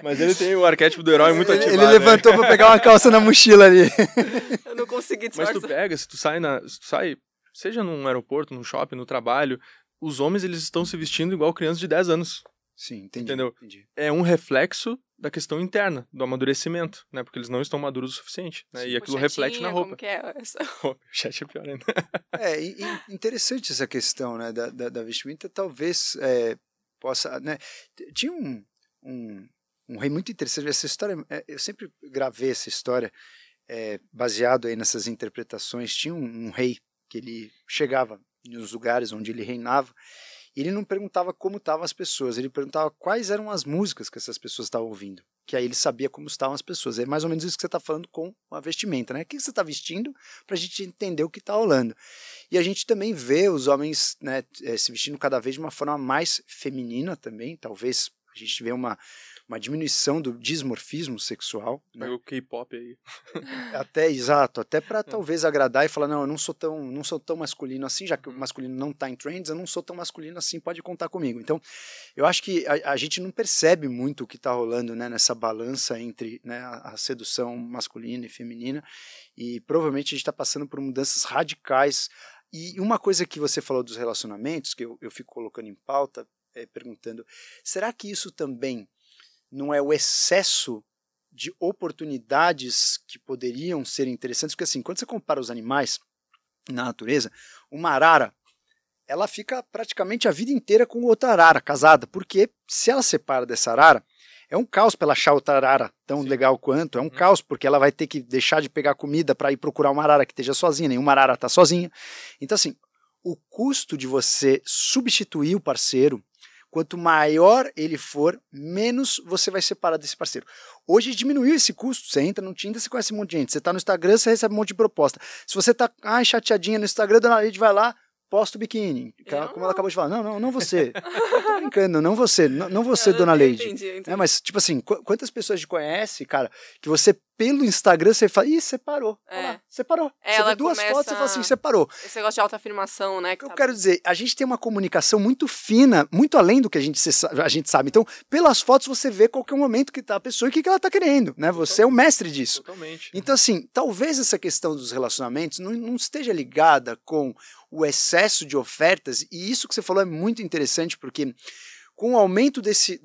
Mas ele tem o arquétipo do herói muito ele, ativado. ele né? levantou pra pegar uma calça na mochila ali. Eu não consegui Mas tu disfarçar. pega, se tu sai na, se tu sai, seja num aeroporto, num shopping, no trabalho, os homens eles estão se vestindo igual crianças de 10 anos. Sim, entendi. Entendeu? entendi. É um reflexo da questão interna, do amadurecimento, né? Porque eles não estão maduros o suficiente, né? E aquilo reflete na roupa. Como que é essa? O chat é pior ainda. É, e- e interessante essa questão né, da, da, da vestimenta, talvez é, possa. Né, tinha um, um, um rei muito interessante, essa história, é, eu sempre gravei essa história é, baseado aí nessas interpretações. Tinha um, um rei que ele chegava nos lugares onde ele reinava ele não perguntava como estavam as pessoas, ele perguntava quais eram as músicas que essas pessoas estavam ouvindo. Que aí ele sabia como estavam as pessoas. É mais ou menos isso que você está falando com a vestimenta, né? O que você está vestindo para a gente entender o que está rolando. E a gente também vê os homens né, eh, se vestindo cada vez de uma forma mais feminina também. Talvez a gente vê uma, uma diminuição do dismorfismo sexual. né? O K-pop aí. Até, exato, até para talvez agradar e falar, não, eu não sou tão, não sou tão masculino assim, já que o masculino não está em trends, eu não sou tão masculino assim, pode contar comigo. Então, eu acho que a, a gente não percebe muito o que está rolando né, nessa balança entre né, a, a sedução masculina e feminina, e provavelmente a gente está passando por mudanças radicais. E uma coisa que você falou dos relacionamentos, que eu, eu fico colocando em pauta, é, perguntando, será que isso também não é o excesso de oportunidades que poderiam ser interessantes, porque assim, quando você compara os animais na natureza, uma arara, ela fica praticamente a vida inteira com outra arara, casada, porque se ela separa dessa arara, é um caos para ela achar outra arara tão Sim. legal quanto, é um uhum. caos porque ela vai ter que deixar de pegar comida para ir procurar uma arara que esteja sozinha, nenhuma arara está sozinha. Então assim, o custo de você substituir o parceiro, quanto maior ele for, menos você vai separar desse parceiro. Hoje diminuiu esse custo. Você entra no Tinder, você conhece um monte de gente. Você está no Instagram, você recebe um monte de proposta. Se você está ah, chateadinha no Instagram, Dona Lide vai lá, posta o biquíni. Como ela acabou de falar. Não, não, não você. tô brincando, não você. Não, não você, não, Dona Leide. Entendi, entendi. É, mas, tipo assim, qu quantas pessoas te conhecem, cara, que você pelo Instagram você fala, ih, separou. É. separou. É, você vê duas fotos e fala assim, separou. Esse negócio de autoafirmação, né? Que eu tá... quero dizer, a gente tem uma comunicação muito fina, muito além do que a gente, a gente sabe. Então, pelas fotos você vê qualquer momento que tá a pessoa e o que, que ela tá querendo, né? Você é o mestre disso. Totalmente. Então, assim, talvez essa questão dos relacionamentos não, não esteja ligada com o excesso de ofertas, e isso que você falou é muito interessante, porque com o aumento desse,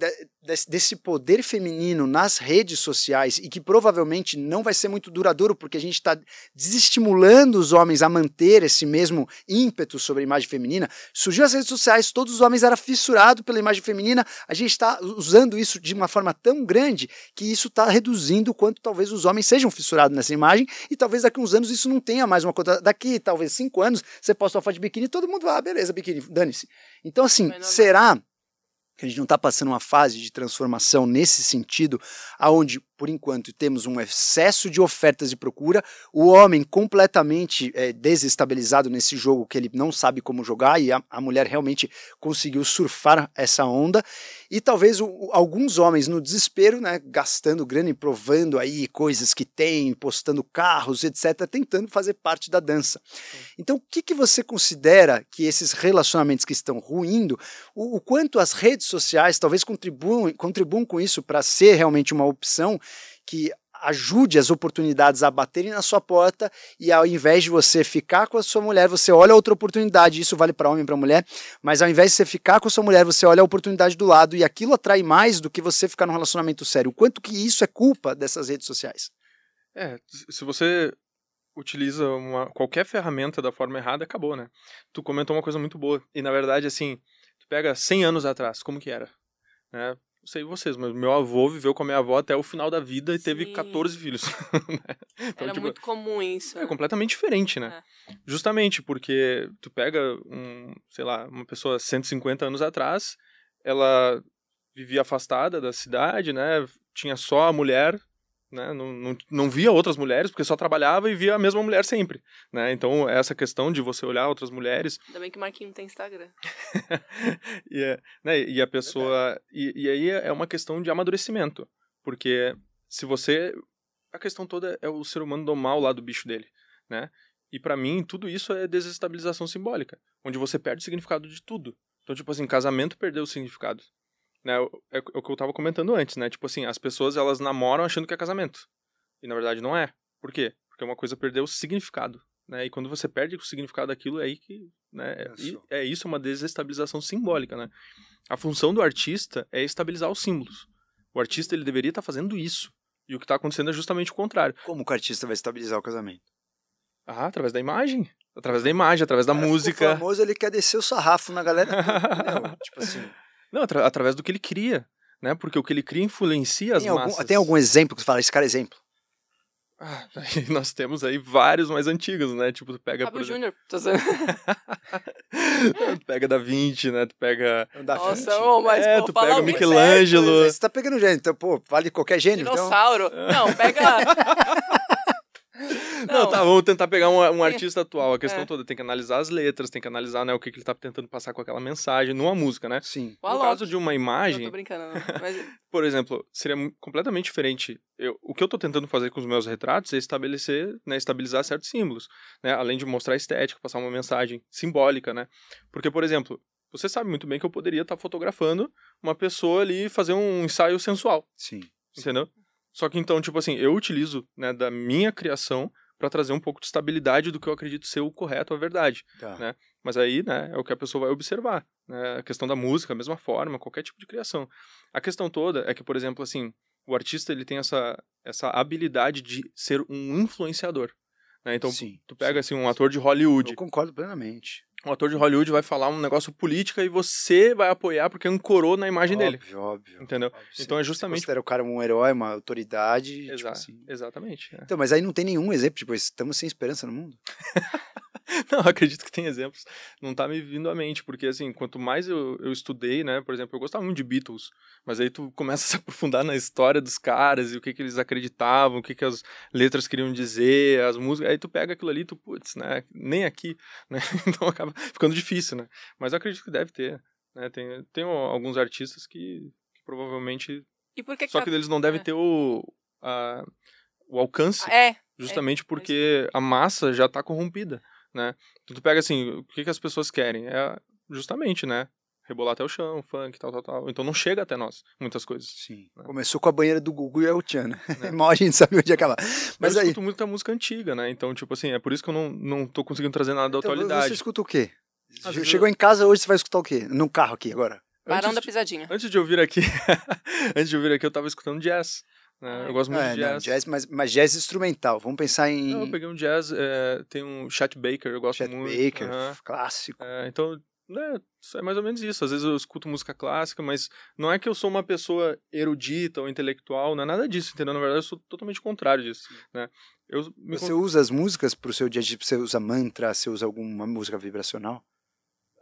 desse poder feminino nas redes sociais e que provavelmente não vai ser muito duradouro porque a gente está desestimulando os homens a manter esse mesmo ímpeto sobre a imagem feminina, surgiu as redes sociais, todos os homens eram fissurados pela imagem feminina, a gente está usando isso de uma forma tão grande que isso está reduzindo o quanto talvez os homens sejam fissurados nessa imagem e talvez daqui a uns anos isso não tenha mais uma conta. Daqui talvez cinco anos você posta uma foto de biquíni e todo mundo, ah, beleza, biquíni, dane-se. Então assim, será que a gente não está passando uma fase de transformação nesse sentido, aonde por enquanto temos um excesso de ofertas e procura, o homem completamente é, desestabilizado nesse jogo que ele não sabe como jogar e a, a mulher realmente conseguiu surfar essa onda. E talvez o, alguns homens no desespero, né, gastando grana e provando aí coisas que tem, postando carros, etc, tentando fazer parte da dança. Então, o que, que você considera que esses relacionamentos que estão ruindo, o, o quanto as redes sociais talvez contribuam, contribuam com isso para ser realmente uma opção que ajude as oportunidades a baterem na sua porta e ao invés de você ficar com a sua mulher, você olha outra oportunidade. Isso vale para homem e para mulher, mas ao invés de você ficar com a sua mulher, você olha a oportunidade do lado e aquilo atrai mais do que você ficar num relacionamento sério. O quanto que isso é culpa dessas redes sociais? É, se você utiliza uma, qualquer ferramenta da forma errada, acabou, né? Tu comentou uma coisa muito boa. E na verdade, assim, tu pega 100 anos atrás, como que era? Né? Não sei vocês, mas meu avô viveu com a minha avó até o final da vida e Sim. teve 14 filhos. Né? então, Era tipo, muito comum isso. É completamente diferente, né? É. Justamente porque tu pega, um, sei lá, uma pessoa 150 anos atrás, ela vivia afastada da cidade, né? Tinha só a mulher né? Não, não, não via outras mulheres, porque só trabalhava e via a mesma mulher sempre, né? Então, essa questão de você olhar outras mulheres... Ainda bem que o Marquinhos tem Instagram. e, é, né? e a pessoa... E, e aí é uma questão de amadurecimento, porque se você... A questão toda é o ser humano domar o lado bicho dele, né? E para mim, tudo isso é desestabilização simbólica, onde você perde o significado de tudo. Então, tipo assim, casamento perdeu o significado né, é, é o que eu tava comentando antes, né? Tipo assim, as pessoas elas namoram achando que é casamento. E na verdade não é. Por quê? Porque uma coisa perdeu o significado. Né? E quando você perde o significado daquilo, é aí que. Né, é, isso. é isso uma desestabilização simbólica, né? A função do artista é estabilizar os símbolos. O artista ele deveria estar tá fazendo isso. E o que está acontecendo é justamente o contrário. Como o artista vai estabilizar o casamento? Ah, através da imagem. Através da imagem, através da música. O famoso ele quer descer o sarrafo na galera. tipo assim. Não, atra através do que ele cria, né? Porque o que ele cria influencia as tem massas. Algum, tem algum exemplo que você fala, esse cara é exemplo? Ah, nós temos aí vários mais antigos, né? Tipo, tu pega. Fábio Júnior, tô tu pega Da Vinci, né? Tu pega. Da Nossa, oh, mas é, pô, tu pega Michelangelo. Você tá pegando gênio, então, pô, vale qualquer gênio. Então. Dinossauro. Então... Não, pega. Não, tá, vamos tentar pegar um, um artista atual. A questão é. toda tem que analisar as letras, tem que analisar né, o que, que ele tá tentando passar com aquela mensagem, numa música, né? Sim. No caso de uma imagem. Eu tô brincando, não. Mas... por exemplo, seria completamente diferente. Eu, o que eu tô tentando fazer com os meus retratos é estabelecer, né, estabilizar certos símbolos, né? Além de mostrar estética, passar uma mensagem simbólica, né? Porque, por exemplo, você sabe muito bem que eu poderia estar tá fotografando uma pessoa ali e fazer um ensaio sensual. Sim. Entendeu? Só que então, tipo assim, eu utilizo, né, da minha criação para trazer um pouco de estabilidade do que eu acredito ser o correto, a verdade, tá. né? Mas aí, né, é o que a pessoa vai observar, né? A questão da música, a mesma forma, qualquer tipo de criação. A questão toda é que, por exemplo, assim, o artista ele tem essa essa habilidade de ser um influenciador. Né? Então, sim, tu pega sim. assim um ator de Hollywood. Eu concordo plenamente. Um ator de Hollywood vai falar um negócio política e você vai apoiar porque ancorou na imagem óbvio, dele. Óbvio, Entendeu? óbvio. Então é Você justamente. considera o cara um herói, uma autoridade. tipo Exa- assim. Exatamente. é. Então, mas aí não tem nenhum exemplo, tipo, estamos sem esperança no mundo. Não, acredito que tem exemplos. Não tá me vindo à mente, porque assim, quanto mais eu, eu estudei, né? Por exemplo, eu gostava muito de Beatles, mas aí tu começa a se aprofundar na história dos caras e o que que eles acreditavam, o que que as letras queriam dizer, as músicas, aí tu pega aquilo ali e tu, putz, né? Nem aqui, né? Então acaba ficando difícil, né? Mas eu acredito que deve ter, né? Tem, tem alguns artistas que, que provavelmente... E por que Só tá- que eles não devem é. ter o, a- o alcance Ah, É, Justamente porque a massa já tá corrompida, né? Então tu pega assim, o que, que as pessoas querem? É justamente, né? Rebolar até o chão, funk, tal, tal, tal. Então não chega até nós, muitas coisas. Sim. É. Começou com a banheira do Gugu e a Tchan, né? É. Mal a gente sabe onde acabar. Mas Mas eu aí. escuto muita música antiga, né? Então, tipo assim, é por isso que eu não, não tô conseguindo trazer nada da Então, atualidade. você escuta o quê? Às Chegou em casa hoje, você vai escutar o quê? No carro aqui agora. Barão Antes da de- Pisadinha. Antes de eu vir aqui, antes de eu vir aqui, eu tava escutando jazz. Né? Eu gosto muito É, de não, jazz. jazz, mas, mas jazz instrumental. Vamos pensar em Não, eu peguei um jazz, é, tem um Chet Baker, eu gosto Chet muito. Baker, aham. clássico. É, então, isso é mais ou menos isso. Às vezes eu escuto música clássica, mas não é que eu sou uma pessoa erudita ou intelectual, não é nada disso, entendeu? Na verdade, eu sou totalmente o contrário disso, né? Eu Você con- usa as músicas pro seu dia a dia? Você usa mantra? Você usa alguma música vibracional?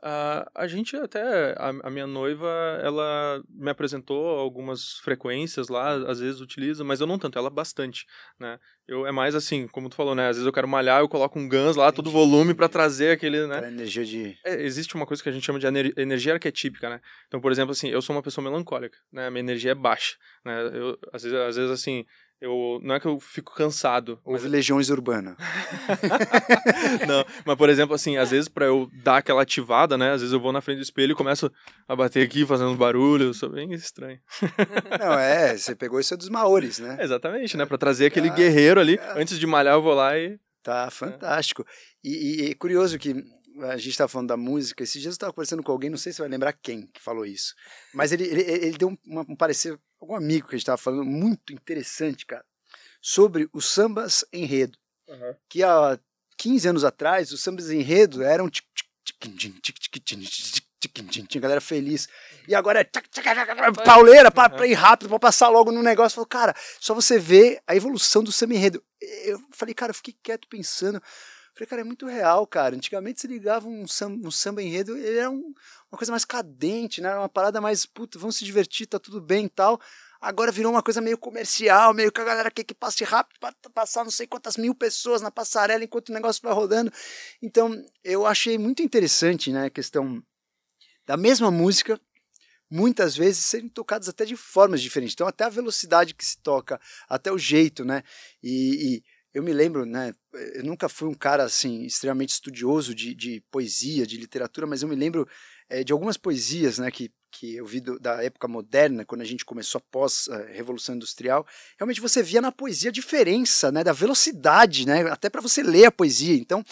A, a gente até, a, a minha noiva, ela me apresentou algumas frequências lá, às vezes utiliza, mas eu não tanto, ela bastante, né? Eu, é mais assim, como tu falou, né? Às vezes eu quero malhar, eu coloco um Guns lá, todo volume pra trazer aquele, né? Aquela energia de. É, existe uma coisa que a gente chama de ener- energia arquetípica, né? Então, por exemplo, assim, eu sou uma pessoa melancólica, né? Minha energia é baixa, né? Eu, às, vezes, às vezes, assim, eu... Não é que eu fico cansado, mas... Ouve Legiões Urbana. não, mas, por exemplo, assim, às vezes pra eu dar aquela ativada, né? Às vezes eu vou na frente do espelho e começo a bater aqui, fazendo barulho, eu sou bem estranho. Não, é, você pegou isso dos Maores, né? É, exatamente, né? Pra trazer aquele Ah, guerreiro ali, ah. antes de malhar eu vou lá e... Tá fantástico. E, e é curioso que a gente estava falando da música. Esses dias eu estava conversando com alguém, não sei se você vai lembrar quem que falou isso. Mas ele, ele, ele deu um, uma- um parecer, algum amigo que a gente estava falando, muito interessante, cara, sobre os sambas enredo. Que há 15 anos atrás, os sambas enredo eram tic, tim, galera feliz. E agora é pauleira, para pra ir rápido, pra passar logo no negócio. Falou, cara, só você vê a evolução do samba enredo. Eu falei, cara, eu fiquei quieto pensando. Falei, cara, é muito real, cara. Antigamente se ligava um samba, um samba enredo, ele era um- uma coisa mais cadente, né? Uma parada mais, puta, vamos se divertir, tá tudo bem e tal. Agora virou uma coisa meio comercial, meio que a galera quer que passe rápido para passar não sei quantas mil pessoas na passarela enquanto o negócio vai rodando. Então, eu achei muito interessante, né, a questão da mesma música, muitas vezes serem tocadas até de formas diferentes. Então, até a velocidade que se toca, até o jeito, né? E, e eu me lembro, né? Eu nunca fui um cara assim extremamente estudioso de, de poesia, de literatura, mas eu me lembro eh, de algumas poesias, né? Que, que eu vi do- da época moderna, quando a gente começou após a Revolução Industrial. Realmente você via na poesia a diferença, né? Da velocidade, né? Até para você ler a poesia. Então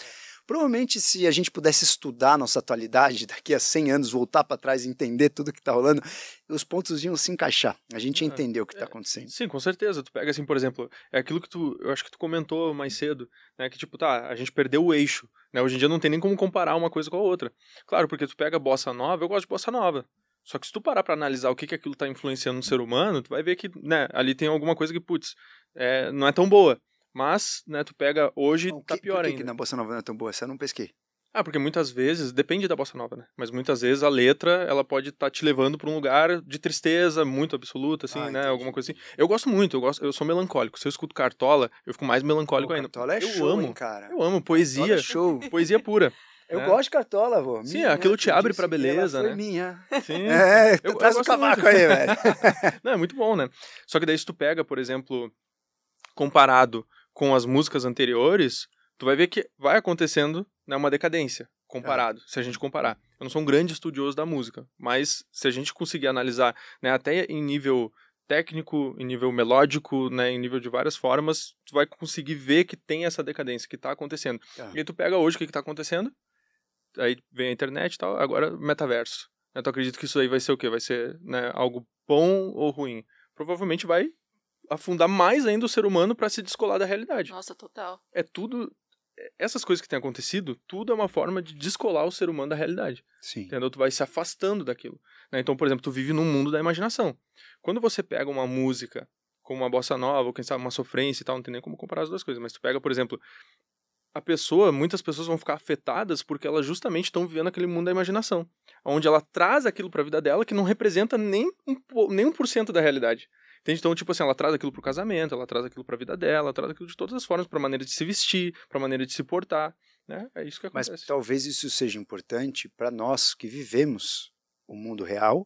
Provavelmente, se a gente pudesse estudar nossa atualidade, daqui a 100 anos, voltar para trás e entender tudo que está rolando, os pontos iam se encaixar. A gente ia Ah, entender o que está é. acontecendo. Sim, com certeza. Tu pega assim, por exemplo, é aquilo que tu, eu acho que tu comentou mais cedo, né, que tipo, tá, a gente perdeu o eixo, né? Hoje em dia não tem nem como comparar uma coisa com a outra. Claro, porque tu pega bossa nova, eu gosto de bossa nova. Só que se tu parar pra analisar o que que aquilo tá influenciando no ser humano, tu vai ver que, né, ali tem alguma coisa que, putz, é, não é tão boa. Mas, né, tu pega hoje, Bom, tá que- pior por que, ainda. que na Bossa Nova não é tão boa? Essa eu não pesquei. Ah, porque muitas vezes, depende da bossa nova, né? Mas muitas vezes a letra, ela pode estar te levando pra um lugar de tristeza muito absoluta, assim, Ah, né? entendi. Alguma coisa assim. Eu gosto muito, eu gosto, eu sou melancólico. Se eu escuto Cartola, eu fico mais melancólico Pô, ainda. Cartola é eu show, amo. hein, cara. Eu amo Cartola poesia, é show. poesia pura. Eu né? gosto de Cartola, vô. Sim, aquilo te abre pra beleza, né? Minha. Sim. É, Eu- eu traz o gosto cavaco muito. aí, velho. Não, é muito bom, né? Só que daí se tu pega, por exemplo, comparado com as músicas anteriores, tu vai ver que vai acontecendo né, uma decadência, comparado, se a gente comparar. Eu não sou um grande estudioso da música, mas se a gente conseguir analisar, né, até em nível técnico, em nível melódico, né, em nível de várias formas, tu vai conseguir ver que tem essa decadência que tá acontecendo. Tá. E aí tu pega hoje o que que tá acontecendo, aí vem a internet e tal, agora metaverso. Né, tu acredita que isso aí vai ser o quê? Vai ser né, algo bom ou ruim? Provavelmente vai afundar mais ainda o ser humano para se descolar da realidade. Nossa, total. É tudo essas coisas que têm acontecido, tudo é uma forma de descolar o ser humano da realidade. Sim. Entendeu? Tu vai se afastando daquilo. Né? Então, por exemplo, tu vive num mundo da imaginação. Quando você pega uma música como uma bossa nova, ou quem sabe uma sofrência e tal, não tem nem como comparar as duas coisas, mas tu pega, por exemplo, a pessoa, muitas pessoas vão ficar afetadas porque elas justamente estão vivendo aquele mundo da imaginação, onde ela traz aquilo para a vida dela que não representa nem um, nem um por cento da realidade. Entende? Então, tipo assim, ela traz aquilo pro casamento, ela traz aquilo pra vida dela, ela traz aquilo de todas as formas, pra maneira de se vestir, pra maneira de se portar, né? É isso que acontece. Mas talvez isso seja importante para nós que vivemos o mundo real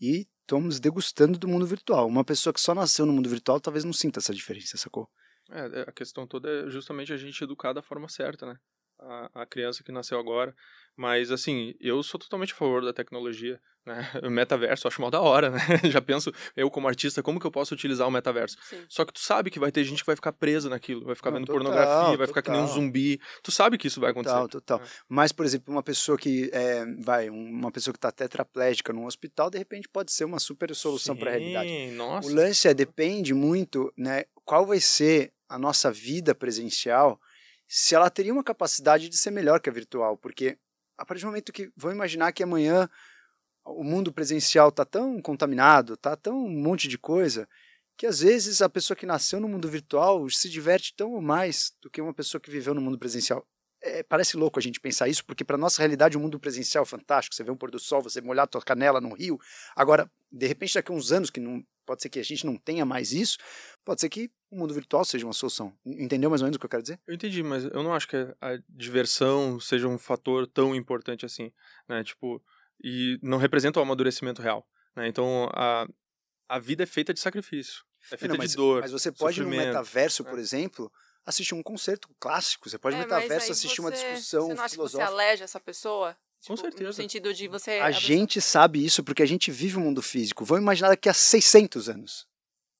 e estamos degustando do mundo virtual. Uma pessoa que só nasceu no mundo virtual talvez não sinta essa diferença, sacou? É, a questão toda é justamente a gente educar da forma certa, né? A, a criança que nasceu agora. Mas, assim, eu sou totalmente a favor da tecnologia, né? O metaverso, acho mal da hora, né? Já penso, eu como artista, como que eu posso utilizar o metaverso? Sim. Só que tu sabe que vai ter gente que vai ficar presa naquilo, vai ficar Não, vendo total, pornografia, vai ficar que nem um total. zumbi. Tu sabe que isso vai acontecer. Total, total. É. Mas, por exemplo, uma pessoa que é, vai, uma pessoa que está tetraplégica num hospital, de repente pode ser uma super solução para a realidade. Nossa. O lance é, depende muito, né, qual vai ser a nossa vida presencial, se ela teria uma capacidade de ser melhor que a virtual, porque a partir do momento que, vamos imaginar que amanhã o mundo presencial tá tão contaminado, tá tão um monte de coisa, que às vezes a pessoa que nasceu no mundo virtual se diverte tão ou mais do que uma pessoa que viveu no mundo presencial. É, parece louco a gente pensar isso, porque para nossa realidade o mundo presencial é fantástico. Você vê um pôr do sol, você molhar a tua canela no rio. Agora, de repente, daqui a uns anos, que não pode ser que a gente não tenha mais isso, pode ser que o mundo virtual seja uma solução. Entendeu mais ou menos o que eu quero dizer? Eu entendi, mas eu não acho que a diversão seja um fator tão importante assim, né? Tipo, e não representa o amadurecimento real, né? Então, a, a vida é feita de sacrifício, é feita Não, mas, de dor, mas você pode, no metaverso, por É. exemplo, assistir um concerto clássico. Você pode, no É, mas metaverso, assistir você- uma discussão Você não acha que você filosófica. aleja essa pessoa? Com Tipo, No certeza. sentido de você. A pessoa- gente sabe isso porque a gente vive o mundo físico. Vamos imaginar daqui a 600 anos.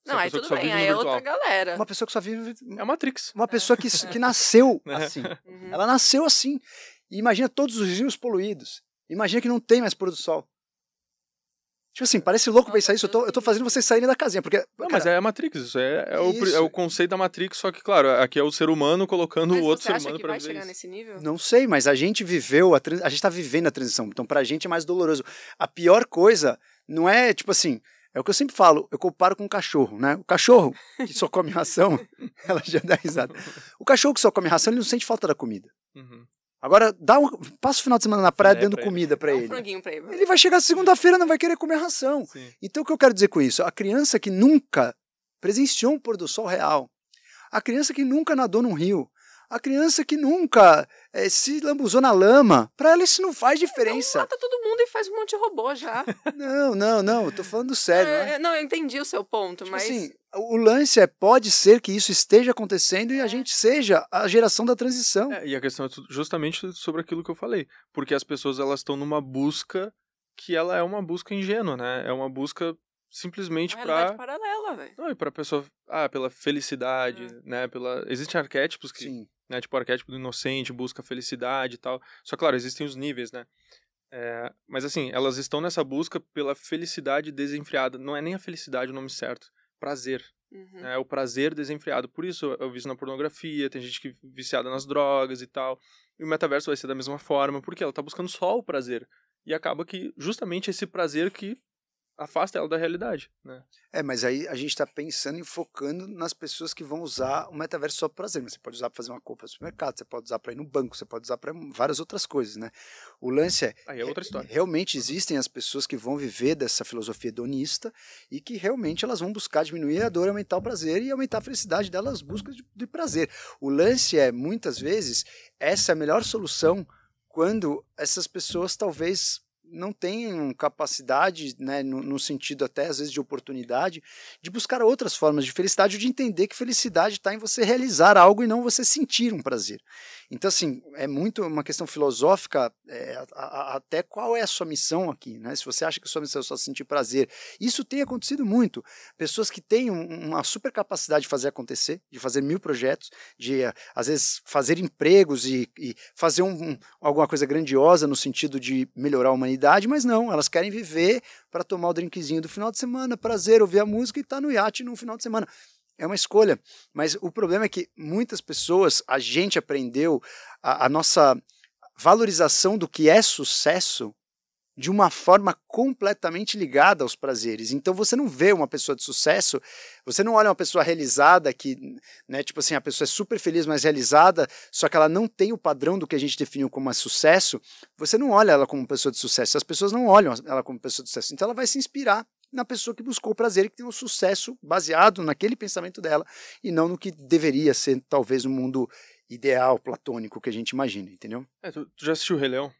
Não, aí pessoa tudo bem, aí no é outra galera. Uma pessoa que só vive. É a Matrix. Uma pessoa que, que nasceu Né? assim. Uhum. Ela nasceu assim. E imagina todos os rios poluídos. Imagina que não tem mais pôr do sol. Tipo assim, parece louco pensar isso. Eu tô, eu tô fazendo vocês saírem da casinha. Porque, Não, cara, mas é a Matrix, isso é, é, o, pri- Isso. é o conceito da Matrix, só que, claro, aqui é o ser humano colocando Mas o outro ser humano vai viver chegar isso. nesse nível? Não sei, mas a gente viveu, a, a gente tá vivendo a transição. Então, pra gente é mais doloroso. A pior coisa não é, tipo assim, é o que eu sempre falo, eu comparo com um cachorro, né? O cachorro que só come ração, ela já dá risada. O cachorro que só come ração, ele não sente falta da comida. Uhum. Agora, dá um, passa o final de semana na praia Filé dando pra ele. comida pra Dá um ele. franguinho pra ele. Ele vai chegar segunda-feira não vai querer comer ração. Sim. Então, o que eu quero dizer com isso? A criança que nunca presenciou um pôr do sol real, a criança que nunca nadou num rio, a criança que nunca eh, se lambuzou na lama, pra ela isso não faz diferença. Mata todo mundo e faz um monte de robô já. Não, não, não, eu tô falando sério. né? É, não, eu entendi o seu ponto, Tipo mas. assim, o lance é, pode ser que isso esteja acontecendo e a É. gente seja a geração da transição. É, e a questão é justamente sobre aquilo que eu falei, porque as pessoas elas estão numa busca que ela é uma busca ingênua, né? É uma busca simplesmente pra paralela, velho. não, e pra pessoa, ah, pela felicidade, né, pela existem arquétipos que, Sim. né, tipo o arquétipo do inocente, busca felicidade e tal. Só claro, existem os níveis, né? É, mas assim, elas estão nessa busca pela felicidade desenfreada. Não é nem a felicidade o nome certo. Prazer. Uhum. né? O prazer desenfreado. Por isso eu visto na pornografia, tem gente que viciada nas drogas e tal. E o metaverso vai ser da mesma forma, porque ela tá buscando só o prazer. E acaba que justamente esse prazer que afasta ela da realidade, né? É, mas aí a gente tá pensando e focando nas pessoas que vão usar o metaverso só para prazer. Mas você pode usar para fazer uma compra no supermercado, você pode usar para ir no banco, você pode usar para várias outras coisas, né? O lance é Aí é outra história. Realmente existem as pessoas que vão viver dessa filosofia hedonista e que realmente elas vão buscar diminuir a dor, aumentar o prazer e aumentar a felicidade delas buscas de, de prazer. O lance é, muitas vezes, essa é a melhor solução quando essas pessoas talvez não tenham capacidade, né, no, no sentido até às vezes de oportunidade, de buscar outras formas de felicidade ou de entender que felicidade está em você realizar algo e não você sentir um prazer. Então, assim, é muito uma questão filosófica, é, a- a- até qual é a sua missão aqui, né? Se você acha que a sua missão é só sentir prazer. Isso tem acontecido muito. Pessoas que têm um- uma super capacidade de fazer acontecer, de fazer mil projetos, de, eh, às vezes, fazer empregos e, e fazer um- um- alguma coisa grandiosa no sentido de melhorar a humanidade, mas não, elas querem viver para tomar o drinkzinho do final de semana, prazer, ouvir a música e estar no iate no final de semana. É uma escolha. Mas o problema é que muitas pessoas, a gente aprendeu a, a nossa valorização do que é sucesso de uma forma completamente ligada aos prazeres. Então você não vê uma pessoa de sucesso, você não olha uma pessoa realizada que, né, tipo assim, a pessoa é super feliz, mas realizada, só que ela não tem o padrão do que a gente definiu como sucesso, você não olha ela como pessoa de sucesso, as pessoas não olham ela como pessoa de sucesso. Então ela vai se inspirar na pessoa que buscou o prazer e que tem um sucesso baseado naquele pensamento dela e não no que deveria ser talvez um mundo ideal, platônico que a gente imagina, entendeu? É, tu, tu já assistiu o Rei Leão?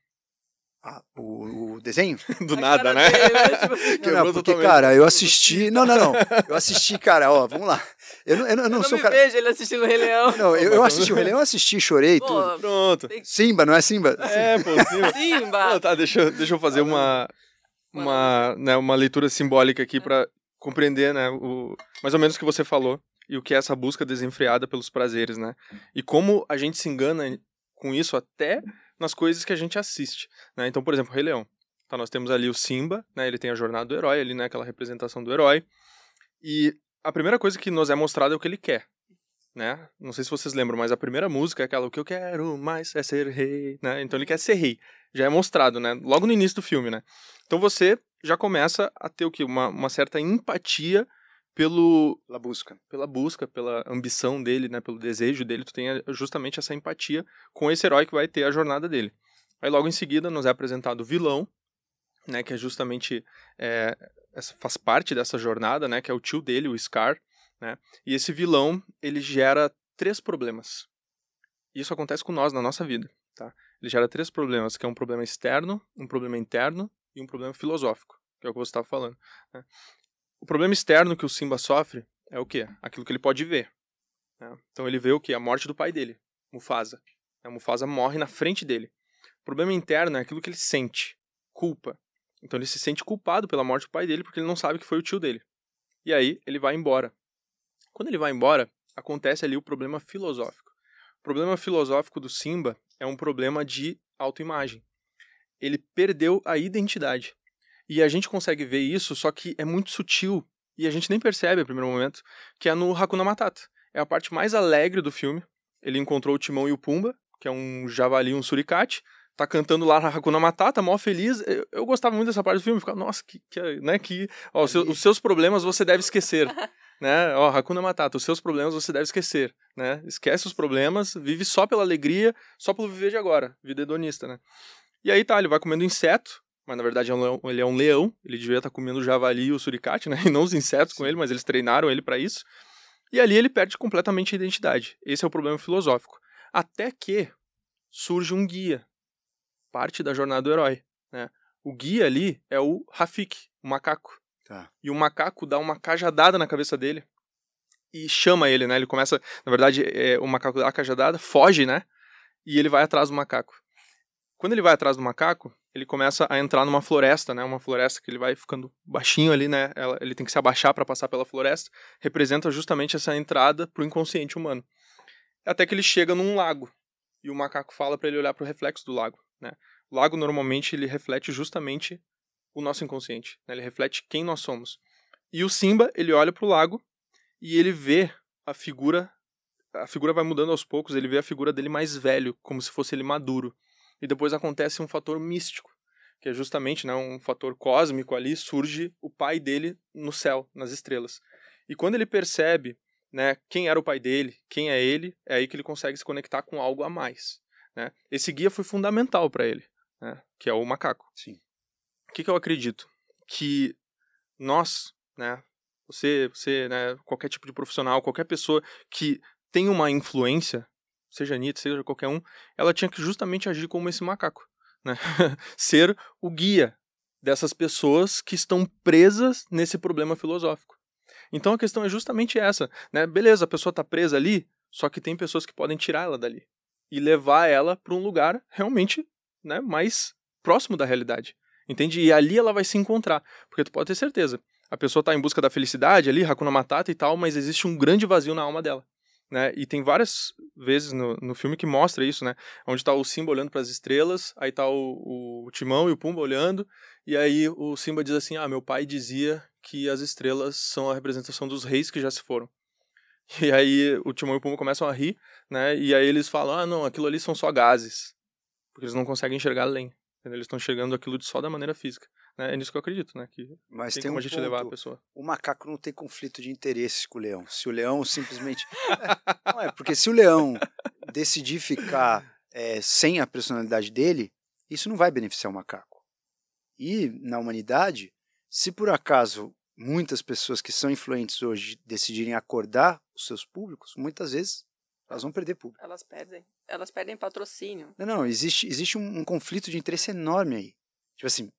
Ah, o, o, desenho? Do nada, né? Dele, né? Tipo não, não, porque, cara, eu assisti. Não, não, não. Eu assisti, cara, ó, vamos lá. Eu, eu, eu não, eu não sou me cara. vejo ele assistindo o Rei Leão. Não, eu, eu assisti o Rei Leão, eu assisti, chorei pô, tudo. Pronto. Simba, não é Simba? É, pô, Simba. Simba. Não, tá, deixa, deixa eu fazer uma, uma, né, uma leitura simbólica aqui para compreender, né, o, mais ou menos o que você falou e o que é essa busca desenfreada pelos prazeres, né? E como a gente se engana com isso até nas coisas que a gente assiste, né? Então, por exemplo, Rei Leão. Então, nós temos ali o Simba, né? Ele tem a jornada do herói ali, né? Aquela representação do herói. E a primeira coisa que nos é mostrada é o que ele quer, né? Não sei se vocês lembram, mas a primeira música é aquela o que eu quero mais é ser rei, né? Então ele quer ser rei. Já é mostrado, né? Logo no início do filme, né? Então você já começa a ter o uma, uma certa empatia pelo pela busca, pela busca, pela ambição dele, né, pelo desejo dele, tu tem justamente essa empatia com esse herói que vai ter a jornada dele. Aí logo em seguida nos é apresentado o vilão, né, que é justamente é, faz parte dessa jornada, né, que é o tio dele, o Scar, né? E esse vilão ele gera três problemas. Isso acontece com nós na nossa vida, tá? Ele gera três problemas, que é um problema externo, um problema interno e um problema filosófico, que é o que você estava falando. Né? O problema externo que o Simba sofre é o quê? Aquilo que ele pode ver. Né? Então ele vê o quê? A morte do pai dele, Mufasa. A Mufasa morre na frente dele. O problema interno é aquilo que ele sente, culpa. Então ele se sente culpado pela morte do pai dele porque ele não sabe que foi o tio dele. E aí ele vai embora. Quando ele vai embora, acontece ali o problema filosófico. O problema filosófico do Simba é um problema de autoimagem. Ele perdeu a identidade. E a gente consegue ver isso, só que é muito sutil e a gente nem percebe a primeiro momento, que é no Hakuna Matata. É a parte mais alegre do filme. Ele encontrou o Timão e o Pumba, que é um javali, um suricate, tá cantando lá na Hakuna Matata, mó feliz. Eu, eu gostava muito dessa parte do filme, ficava, nossa, que, que né, que ó, os, seus, os seus problemas você deve esquecer. né? Ó, Hakuna Matata, os seus problemas você deve esquecer, né? Esquece os problemas, vive só pela alegria, só pelo viver de agora, vida hedonista, né? E aí tá, ele vai comendo inseto, mas na verdade é um leão, ele é um leão, ele devia estar comendo o javali e o suricate, né? E não os insetos Sim. com ele, mas eles treinaram ele para isso. E ali ele perde completamente a identidade. Esse é o problema filosófico. Até que surge um guia, parte da jornada do herói, né? O guia ali é o Rafik, o macaco. Tá. E o macaco dá uma cajadada na cabeça dele e chama ele, né? Ele começa, na verdade, é, o macaco dá a cajadada, foge, né? E ele vai atrás do macaco. Quando ele vai atrás do macaco, ele começa a entrar numa floresta, né? Uma floresta que ele vai ficando baixinho ali, né? Ele tem que se abaixar para passar pela floresta. Representa justamente essa entrada pro inconsciente humano. Até que ele chega num lago e o macaco fala para ele olhar para o reflexo do lago, né? O lago normalmente ele reflete justamente o nosso inconsciente, né? Ele reflete quem nós somos. E o Simba ele olha para o lago e ele vê a figura, a figura vai mudando aos poucos. Ele vê a figura dele mais velho, como se fosse ele maduro e depois acontece um fator místico, que é justamente né, um fator cósmico ali, surge o pai dele no céu, nas estrelas. E quando ele percebe né, quem era o pai dele, quem é ele, é aí que ele consegue se conectar com algo a mais. Né? Esse guia foi fundamental para ele, né, que é o macaco. Sim. O que, que eu acredito? Que nós, né, você, você né, qualquer tipo de profissional, qualquer pessoa que tem uma influência seja Anitta, seja qualquer um, ela tinha que justamente agir como esse macaco. Né? Ser o guia dessas pessoas que estão presas nesse problema filosófico. Então a questão é justamente essa, né? Beleza, a pessoa está presa ali, só que tem pessoas que podem tirar ela dali e levar ela para um lugar realmente, né, mais próximo da realidade. Entende? E ali ela vai se encontrar, porque tu pode ter certeza. A pessoa está em busca da felicidade ali, Hakuna Matata e tal, mas existe um grande vazio na alma dela né? E tem várias vezes no, no filme que mostra isso, né? Onde tá o Simba olhando para as estrelas, aí tá o, o Timão e o Pumba olhando, e aí o Simba diz assim: "Ah, meu pai dizia que as estrelas são a representação dos reis que já se foram". E aí o Timão e o Pumba começam a rir, né? E aí eles falam: ah, não, aquilo ali são só gases. Porque eles não conseguem enxergar além. Eles estão chegando aquilo só da maneira física. Né? É nisso que eu acredito, né? Que Mas tem, tem como um a gente ponto. levar a pessoa. O macaco não tem conflito de interesse com o leão. Se o leão simplesmente. Não é, porque se o leão decidir ficar é, sem a personalidade dele, isso não vai beneficiar o macaco. E na humanidade, se por acaso muitas pessoas que são influentes hoje decidirem acordar os seus públicos, muitas vezes elas vão perder público. Elas perdem. Elas perdem patrocínio. Não, não, existe, existe um, um conflito de interesse enorme aí. Tipo assim,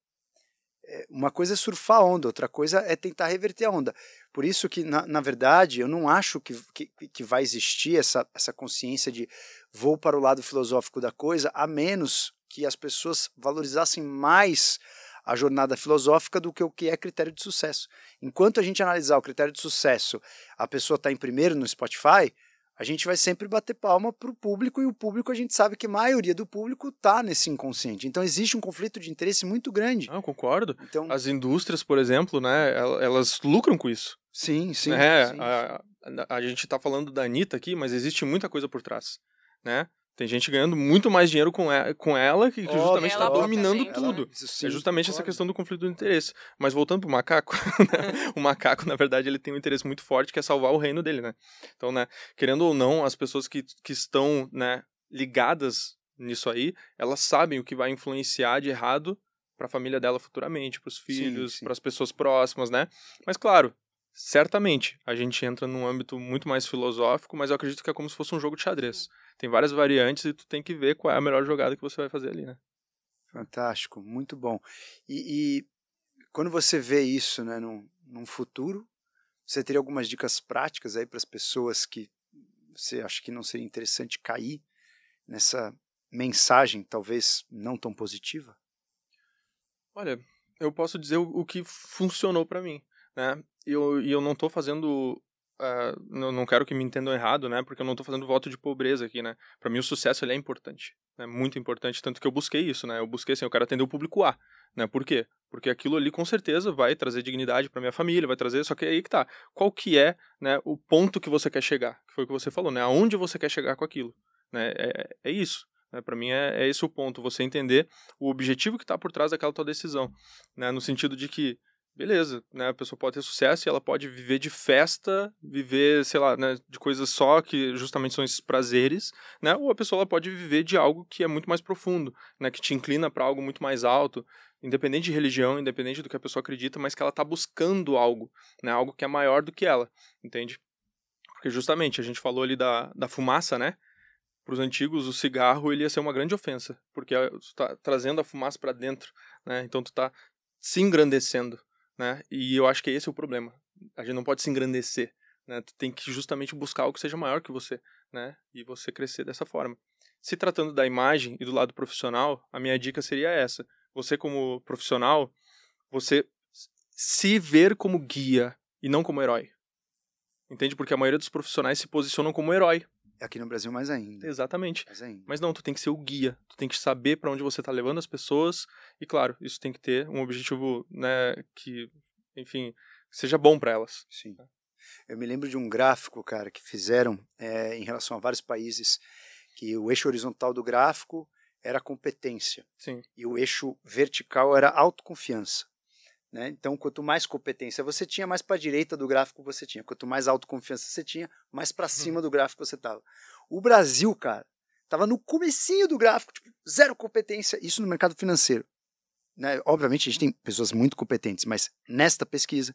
uma coisa é surfar a onda, outra coisa é tentar reverter a onda. Por isso que, na, na verdade, eu não acho que, que, que vai existir essa, essa consciência de vou para o lado filosófico da coisa, a menos que as pessoas valorizassem mais a jornada filosófica do que o que é critério de sucesso. Enquanto a gente analisar o critério de sucesso, a pessoa está em primeiro no Spotify, a gente vai sempre bater palma para o público e o público a gente sabe que a maioria do público está nesse inconsciente. Então existe um conflito de interesse muito grande. Não, eu concordo. Então, As indústrias, por exemplo, né? el- Elas lucram com isso. sim, sim. né? sim. A, a, a gente tá falando da Anitta aqui, mas existe muita coisa por trás, né? Tem gente ganhando muito mais dinheiro com ela, com ela que, que justamente está ela dominando tudo. Sim, é justamente essa questão do conflito de interesse. Mas voltando pro macaco, né? o macaco, na verdade, ele tem um interesse muito forte que é salvar o reino dele, né? Então, né, querendo ou não, as pessoas que, que estão, né, ligadas nisso aí, elas sabem o que vai influenciar de errado para a família dela futuramente, para os filhos, para as pessoas próximas, né? Mas claro, certamente a gente entra num âmbito muito mais filosófico, mas eu acredito que é como se fosse um jogo de xadrez. Tem várias variantes e tu tem que ver qual é a melhor jogada que você vai fazer ali, né? Fantástico, muito bom. E, e quando você vê isso né, num, num futuro, você teria algumas dicas práticas aí para as pessoas que você acha que não seria interessante cair nessa mensagem, talvez não tão positiva? Olha, eu posso dizer o, o que funcionou pra mim, né? E eu, eu não tô fazendo. Ah, não, não quero que me entendam errado, né? Porque eu não tô fazendo voto de pobreza aqui, né? Pra mim o sucesso ele é importante, né? Muito importante, tanto que eu busquei isso, né? Eu busquei assim, eu quero atender o público A, né? Por quê? Porque aquilo ali com certeza vai trazer dignidade pra minha família, vai trazer, só que aí que tá. Qual que é, né, o ponto que você quer chegar? Que foi o que você falou, né? Aonde você quer chegar com aquilo, né? É, é isso. Né? Para mim é, é esse o ponto, você entender o objetivo que está por trás daquela tua decisão, né? No sentido de que, beleza, né? A pessoa pode ter sucesso e ela pode viver de festa, viver, sei lá, né? De coisas só que justamente são esses prazeres, né? Ou a pessoa pode viver de algo que é muito mais profundo, né? Que te inclina para algo muito mais alto, independente de religião, independente do que a pessoa acredita, mas que ela está buscando algo, né? Algo que é maior do que ela, entende? Porque justamente a gente falou ali da, da fumaça, né? Para os antigos, o cigarro ele ia ser uma grande ofensa, porque tu tá trazendo a fumaça para dentro, né? Então tu tá se engrandecendo, né? E eu acho que esse é o problema. A gente não pode se engrandecer, né? Tu tem que justamente buscar algo que seja maior que você, né? E você crescer dessa forma. Se tratando da imagem e do lado profissional, a minha dica seria essa: você como profissional, você se ver como guia e não como herói. Entende? Porque a maioria dos profissionais se posicionam como herói. Aqui no Brasil mais ainda. Exatamente. Mais ainda. Mas não, tu tem que ser o guia, tu tem que saber para onde você tá levando as pessoas e claro, isso tem que ter um objetivo, né, que, enfim, seja bom para elas. Sim. Eu me lembro de um gráfico, cara, que fizeram é, em relação a vários países, que o eixo horizontal do gráfico era competência Sim. e o eixo vertical era autoconfiança. Né? Então, quanto mais competência você tinha, mais para a direita do gráfico você tinha. Quanto mais autoconfiança você tinha, mais para cima do gráfico você estava. O Brasil, cara, estava no comecinho do gráfico, tipo, zero competência, isso no mercado financeiro. Né? Obviamente, a gente tem pessoas muito competentes, mas nesta pesquisa,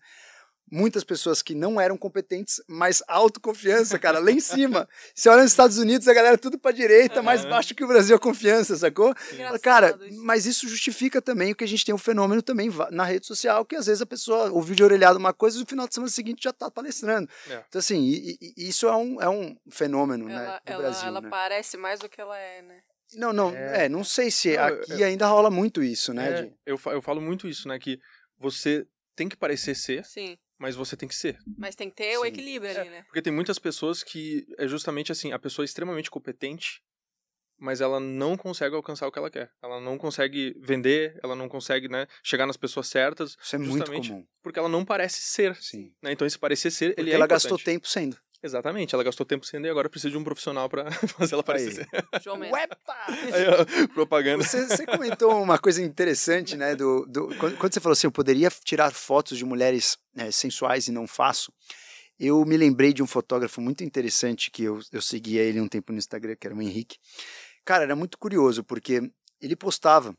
muitas pessoas que não eram competentes, mas autoconfiança, cara, lá em cima. Você olha nos Estados Unidos, a galera tudo para direita, mais baixo que o Brasil a confiança, sacou? Engraçado Cara, isso. mas isso justifica também o que a gente tem um fenômeno também na rede social, que às vezes a pessoa ouviu de orelhado uma coisa e no final de semana seguinte já tá palestrando. É. Então, assim, e- e- isso é um, é um fenômeno Ela, né, do ela, Brasil. ela né? parece mais do que ela é, né? Não, não, É. é, não sei se aqui ainda rola muito isso, né? É, de- eu, eu falo muito isso, né, que você tem que parecer ser, Sim. Mas você tem que ser. Mas tem que ter o Sim. equilíbrio ali, né? Porque tem muitas pessoas que é justamente assim, a pessoa é extremamente competente, mas ela não consegue alcançar o que ela quer. Ela não consegue vender, ela não consegue, né, chegar nas pessoas certas, Isso é muito justamente comum. porque ela não parece ser. Sim. Né? Então esse parecer ser, Porque ele é ela importante. gastou tempo sendo. Exatamente, ela gastou tempo sendo e agora precisa de um profissional para fazer ela parecer. João! Aí, ó, propaganda. Você, você comentou uma coisa interessante, né? Do, do, quando, quando você falou assim, eu poderia tirar fotos de mulheres né, sensuais e não faço. Eu me lembrei de um fotógrafo muito interessante que eu, eu seguia ele um tempo no Instagram, que era o Henrique. Cara, era muito curioso, porque ele postava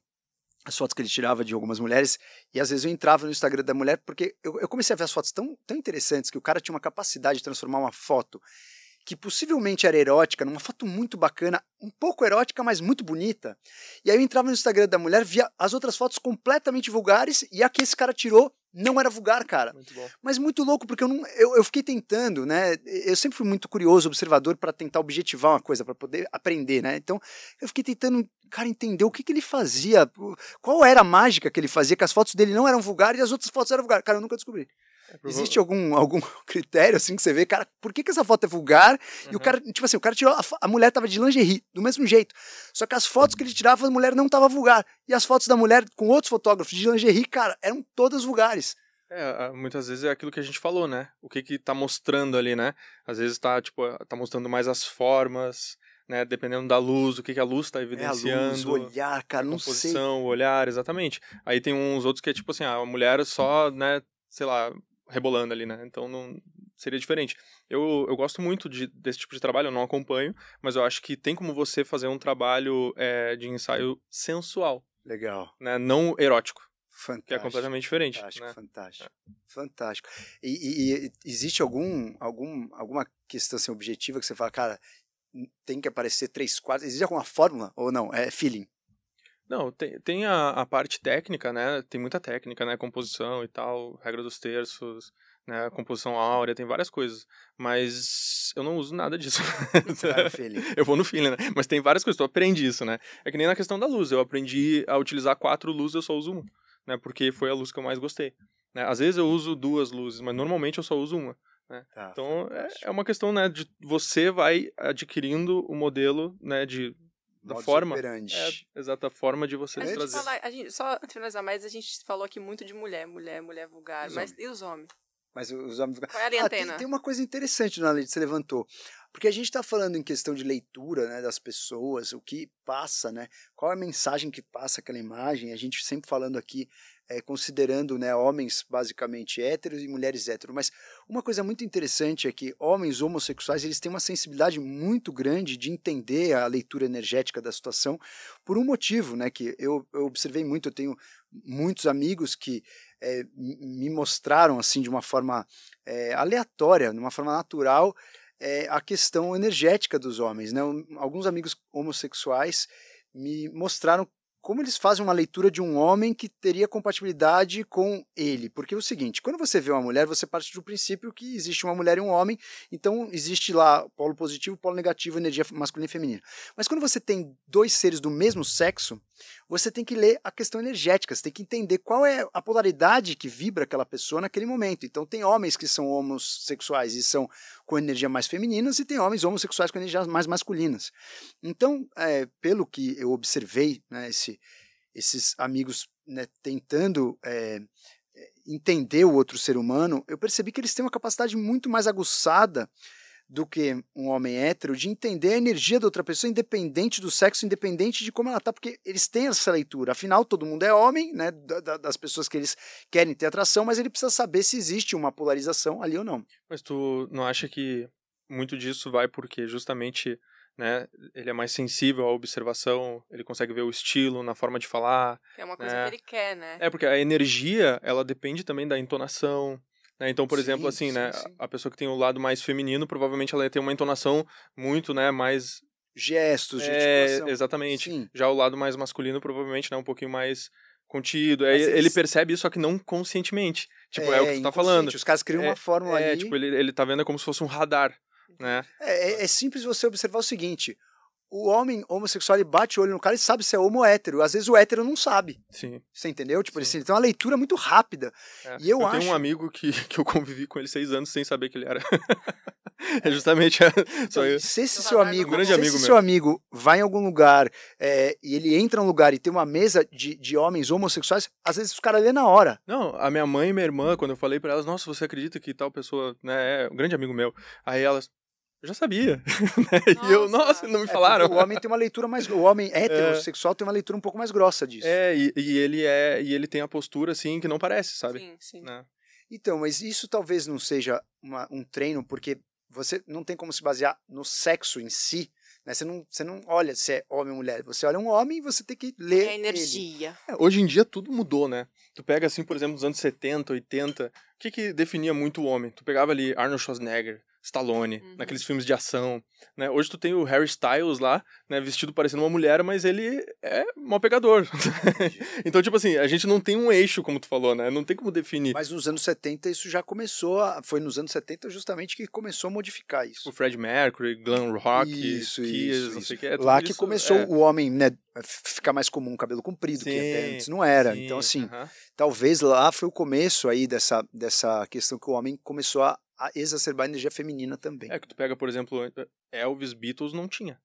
as fotos que ele tirava de algumas mulheres, e às vezes eu entrava no Instagram da mulher, porque eu, eu comecei a ver as fotos tão, tão interessantes que o cara tinha uma capacidade de transformar uma foto que possivelmente era erótica, numa foto muito bacana, um pouco erótica, mas muito bonita. E aí eu entrava no Instagram da mulher, via as outras fotos completamente vulgares, e a que esse cara tirou não era vulgar, cara. Muito bom. Mas muito louco, porque eu, não, eu, eu fiquei tentando, né? Eu sempre fui muito curioso, observador, para tentar objetivar uma coisa, para poder aprender, né? Então, eu fiquei tentando, cara, entender o que, que ele fazia, qual era a mágica que ele fazia, que as fotos dele não eram vulgares e as outras fotos eram vulgares. Cara, eu nunca descobri. Existe algum, algum critério, assim, que você vê, cara, por que, que essa foto é vulgar? E o Uhum. cara, tipo assim, o cara tirou, a, a mulher tava de lingerie, do mesmo jeito. Só que as fotos que ele tirava, a mulher não tava vulgar. E as fotos da mulher com outros fotógrafos de lingerie, cara, eram todas vulgares. É, muitas vezes é aquilo que a gente falou, né? O que que tá mostrando ali, né? Às vezes tá, tipo, tá mostrando mais as formas, né? Dependendo da luz, o que que a luz tá É a evidenciando. luz, o olhar, cara, não sei. o olhar, exatamente. Aí tem uns outros que é tipo assim, ah, a mulher só, né, sei lá, rebolando ali, né? Então não seria diferente. Eu, eu gosto muito de, desse tipo de trabalho, eu não acompanho, mas eu acho que tem como você fazer um trabalho é, de ensaio sensual, Legal. né? Não erótico, Fantástico. que é completamente diferente, Fantástico, né? fantástico. Fantástico. E, e- e existe algum, algum, alguma questão assim, objetiva que você fala, cara, tem que aparecer três quartos? Existe alguma fórmula ou não? É feeling. Não, tem, tem a, a parte técnica, né? Tem muita técnica, né? Composição e tal, regra dos terços, né? Composição áurea, tem várias coisas. Mas eu não uso nada disso. Você vai no feeling. eu vou no feeling, né? Mas tem várias coisas, eu aprendi isso, né? É que nem na questão da luz, eu aprendi a utilizar quatro luzes, eu só uso uma, né? Porque foi a luz que eu mais gostei. Né? Às vezes eu uso duas luzes, mas normalmente eu só uso uma. Tá, Então é, é uma questão, né? De você vai adquirindo o modelo, né? De, da forma. operandi. É, exata forma de você A gente trazer. fala, a gente, só finalizar mais, a gente falou aqui muito de mulher, mulher, mulher vulgar. Os mas e os homens? Mas os homens ficam. Qual é a Ah, tem, tem uma coisa interessante na lei que você levantou. Porque a gente está falando em questão de leitura né, das pessoas, o que passa, né? Qual é a mensagem que passa aquela imagem? A gente sempre falando aqui, é, considerando né, homens basicamente héteros e mulheres héteros. Mas uma coisa muito interessante é que homens homossexuais eles têm uma sensibilidade muito grande de entender a leitura energética da situação por um motivo, né? Que eu, eu observei muito, eu tenho muitos amigos que é, me mostraram assim de uma forma é, aleatória, de uma forma natural, é, a questão energética dos homens. Né? Alguns amigos homossexuais me mostraram como eles fazem uma leitura de um homem que teria compatibilidade com ele. Porque é o seguinte, quando você vê uma mulher, você parte do princípio que existe uma mulher e um homem, então existe lá polo positivo, polo negativo, energia masculina e feminina. Mas quando você tem dois seres do mesmo sexo, você tem que ler a questão energética, você tem que entender qual é a polaridade que vibra aquela pessoa naquele momento. Então tem homens que são homossexuais e são com energia mais femininas e tem homens homossexuais com energias mais masculinas. Então, é, pelo que eu observei, né, esse- esses amigos né, tentando é, entender o outro ser humano, eu percebi que eles têm uma capacidade muito mais aguçada do que um homem hétero de entender a energia da outra pessoa, independente do sexo, independente de como ela tá, porque eles têm essa leitura. Afinal, todo mundo é homem, né? da- da- Das pessoas que eles querem ter atração, mas ele precisa saber se existe uma polarização ali ou não. Mas tu não acha que muito disso vai porque justamente, né, ele é mais sensível à observação, ele consegue ver o estilo na forma de falar. É uma coisa É. que ele quer, né? É porque a energia, ela depende também da entonação, né? Então, por Sim, exemplo, assim, sim, né, sim. a pessoa que tem o lado mais feminino, provavelmente ela ter uma entonação muito, né, mais Gestos, é, exatamente. Já o lado mais masculino, provavelmente, né, um pouquinho mais contido. Aí Mas ele eles- percebe isso, só que não conscientemente. Tipo, é, o que tu tá falando. Os caras criam É, uma fórmula É, ali. tipo, ele, ele tá vendo como se fosse um radar, né? É, é- é simples você observar o seguinte: o homem homossexual ele bate o olho no cara e sabe se é homo ou hétero. Às vezes o hétero não sabe. Sim. Você entendeu? Tipo, ele tem uma leitura muito rápida. É. E eu, eu acho. tenho um amigo que, que eu convivi com ele seis anos sem saber que ele era. é justamente a- só eu. Se esse seu amigo, grande se amigo esse meu. seu amigo vai em algum lugar é, e ele entra num lugar e tem uma mesa de, de homens homossexuais, às vezes os caras lê na hora. Não, a minha mãe e minha irmã, quando eu falei pra elas, nossa, você acredita que tal pessoa, né, é um grande amigo meu. Aí elas, eu já sabia. né? E eu, Nossa. nossa, não me É, falaram. porque o homem tem uma leitura mais. O homem heterossexual tem uma leitura um pouco mais grossa disso. É, e, e ele é, e ele tem a postura assim que não parece, sabe? Sim, sim. Né? Então, mas isso talvez não seja uma- um treino, porque você não tem como se basear no sexo em si. Né? Você, não, você não olha se é homem ou mulher. Você olha um homem e você tem que ler. É a ele. energia. É, hoje em dia tudo mudou, né? Tu pega assim, por exemplo, nos anos 70, 80, o que que definia muito o homem? Tu pegava ali Arnold Schwarzenegger, Stallone, Uhum. naqueles filmes de ação, né? Hoje tu tem o Harry Styles lá, né, vestido parecendo uma mulher, mas ele é mal pegador. então, tipo assim, a gente não tem um eixo, como tu falou, né? Não tem como definir. Mas nos anos 70 isso já começou. A, foi nos anos 70 justamente que começou a modificar isso. O Fred Mercury, glam rock, Isso, Kiss, isso, não sei o que. é, Lá que isso começou é- o homem, né, ficar mais comum, cabelo comprido, que até Sim, antes não era. sim, Então, assim, aham. talvez lá foi o começo aí dessa, dessa questão que o homem começou a exacerbar a energia feminina também. É que tu pega, por exemplo, Elvis, Beatles não tinha.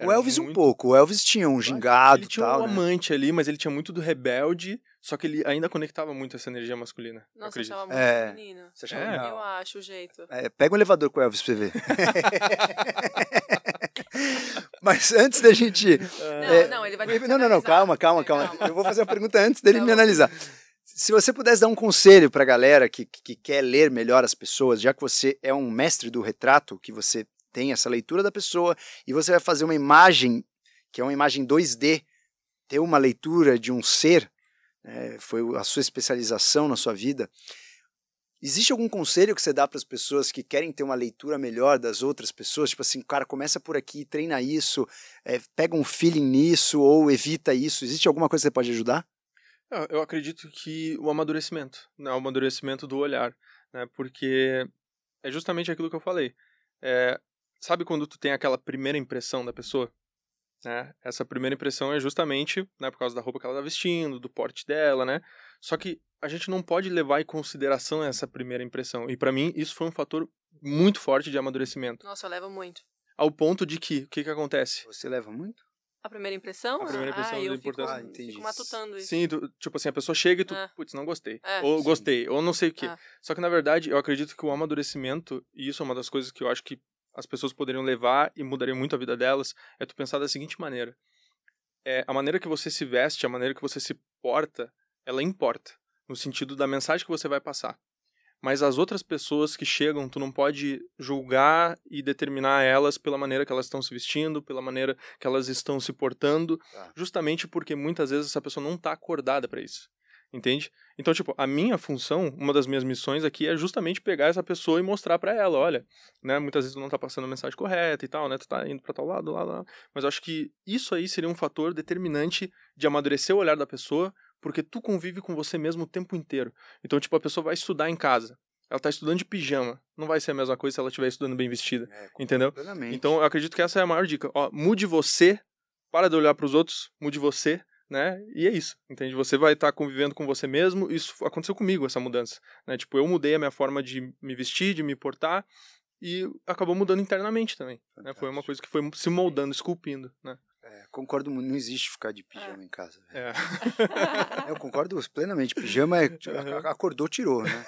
o Era Elvis um muito- pouco, o Elvis tinha um gingado Ele e tinha tal, um né? amante ali, mas ele tinha muito do rebelde, só que ele ainda conectava muito essa energia masculina. Nossa, eu acredito. achava muito É. feminino. Você achava É. Eu acho o jeito. É, pega um elevador com o Elvis pra você ver. Mas antes da gente. Não, É, não, ele vai Não, não, não, calma, calma, calma. Eu vou fazer uma pergunta antes dele Tá me analisar. Se você pudesse dar um conselho pra galera que, que, que quer ler melhor as pessoas, já que você é um mestre do retrato, que você tem essa leitura da pessoa e você vai fazer uma imagem, que é uma imagem 2D, ter uma leitura de um ser, né, foi a sua especialização na sua vida. Existe algum conselho que você dá para as pessoas que querem ter uma leitura melhor das outras pessoas? Tipo assim, cara, começa por aqui, treina isso, é, pega um feeling nisso ou evita isso. Existe alguma coisa que você pode ajudar? Eu- Eu acredito que o amadurecimento, né? o amadurecimento do olhar, né? Porque é justamente aquilo que eu falei. É, sabe quando tu tem aquela primeira impressão da pessoa? Né? Essa primeira impressão é justamente né, por causa da roupa que ela tá vestindo, do porte dela, né? Só que a gente não pode levar em consideração essa primeira impressão. E pra mim isso foi um fator muito forte de amadurecimento. Nossa, eu levo muito. Ao ponto de que, o que que acontece? Você leva muito? A primeira impressão? A primeira impressão ah, da eu fico, importância. Ah, entendi. fico matutando isso. Sim, tu- tipo assim, a pessoa chega e tu, É. putz, não gostei. É, ou sim. gostei, ou não sei o quê. É. Só que, na verdade, eu acredito que o amadurecimento, e isso é uma das coisas que eu acho que as pessoas poderiam levar e mudaria muito a vida delas, é tu pensar da seguinte maneira. É, a maneira que você se veste, a maneira que você se porta, ela importa. No sentido da mensagem que você vai passar. Mas as outras pessoas que chegam, tu não pode julgar e determinar elas pela maneira que elas estão se vestindo, pela maneira que elas estão se portando, Tá. justamente porque muitas vezes essa pessoa não está acordada para isso. Entende? Então, tipo, a minha função, uma das minhas missões aqui é justamente pegar essa pessoa e mostrar para ela, olha, né, muitas vezes tu não tá passando a mensagem correta e tal, né, tu tá indo para tal lado, lá, lá, mas eu acho que isso aí seria um fator determinante de amadurecer o olhar da pessoa, porque tu convive com você mesmo o tempo inteiro. Então, tipo, a pessoa vai estudar em casa, ela tá estudando de pijama, não vai ser a mesma coisa se ela estiver estudando bem vestida, É, entendeu? Então, eu acredito que essa é a maior dica. Ó, mude você, para de olhar para os outros, mude você, né? E é isso, entende? Você vai estar convivendo com você mesmo. Isso aconteceu comigo, essa mudança. Né? Tipo, eu mudei a minha forma de me vestir, de me portar, e acabou mudando internamente também. Né? Foi uma coisa que foi se moldando, esculpindo, né? É, concordo muito, não existe ficar de pijama em casa. É. Eu concordo plenamente. Pijama é. a- Acordou, tirou, né?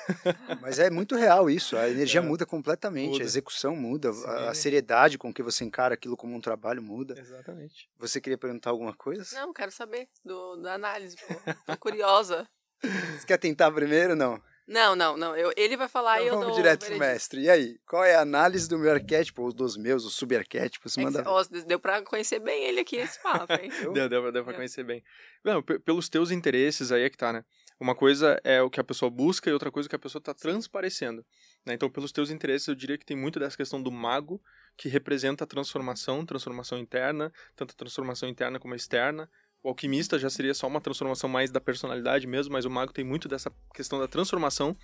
Mas é muito real isso. A energia É. muda completamente, Muda. a exexeção muda, a, a seriedade com que você encara aquilo como um trabalho muda. Exatamente. Você queria perguntar alguma coisa? Não, quero saber do, da análise. Pô. Tô curiosa. Você quer tentar primeiro não? Não, não, não. Eu, ele vai falar e então eu vamos dou direto o pro mestre. E aí, qual é a análise do meu arquétipo, ou dos meus, os subarquétipos? É que Manda cê- ó, deu pra conhecer bem ele aqui esse papo, hein? Eu? Deu, deu, deu pra É. conhecer bem. Não, pe- pelos teus interesses aí é que tá, né? Uma coisa é o que a pessoa busca e outra coisa é que a pessoa tá transparecendo. Né? Então, pelos teus interesses, eu diria que tem muito dessa questão do mago, que representa a transformação, transformação interna, tanto a transformação interna como a externa. O alquimista já seria só uma transformação mais da personalidade mesmo, mas o mago tem muito dessa questão da transformação,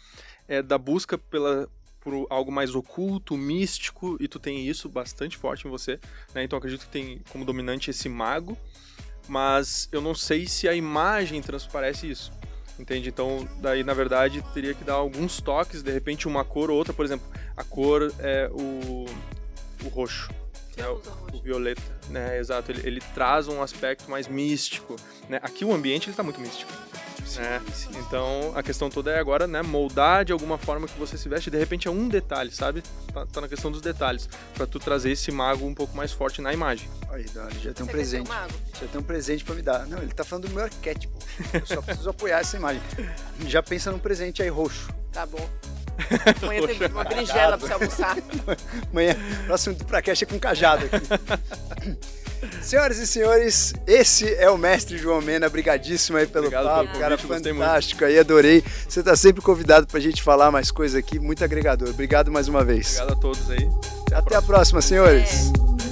é, da busca pela por algo mais oculto, místico, e tu tem isso bastante forte em você, né? Então acredito que tem como dominante esse mago, mas eu não sei se a imagem transparece isso. Entende? Então, daí na verdade teria que dar alguns toques, de repente uma cor ou outra, por exemplo, a cor é o, o roxo. Né, o, o, violeta, né? Exato, ele, ele traz um aspecto mais místico, né? Aqui o ambiente ele tá muito místico. Né? Então a questão toda é agora, né, moldar de alguma forma que você se veste, de repente é um detalhe, sabe? Tá, tá na questão dos detalhes, para tu trazer esse mago um pouco mais forte na imagem. Aí, Dali, já tem um presente. Um já tem um presente para me dar. Não, ele tá falando do meu arquétipo. Eu só preciso apoiar essa imagem. Já pensa num presente aí roxo. Tá bom. Amanhã tem uma berinjela pra você almoçar. Amanhã, próximo do Pracash é com cajado aqui. Senhoras e senhores, esse é o mestre João Mena. Obrigadíssimo aí pelo Obrigado papo, pelo cara fantástico aí, adorei. Você está sempre convidado para a gente falar mais coisas aqui, muito agregador. Obrigado mais uma vez. Obrigado a todos aí. Até, Até a próxima, próxima senhores. É.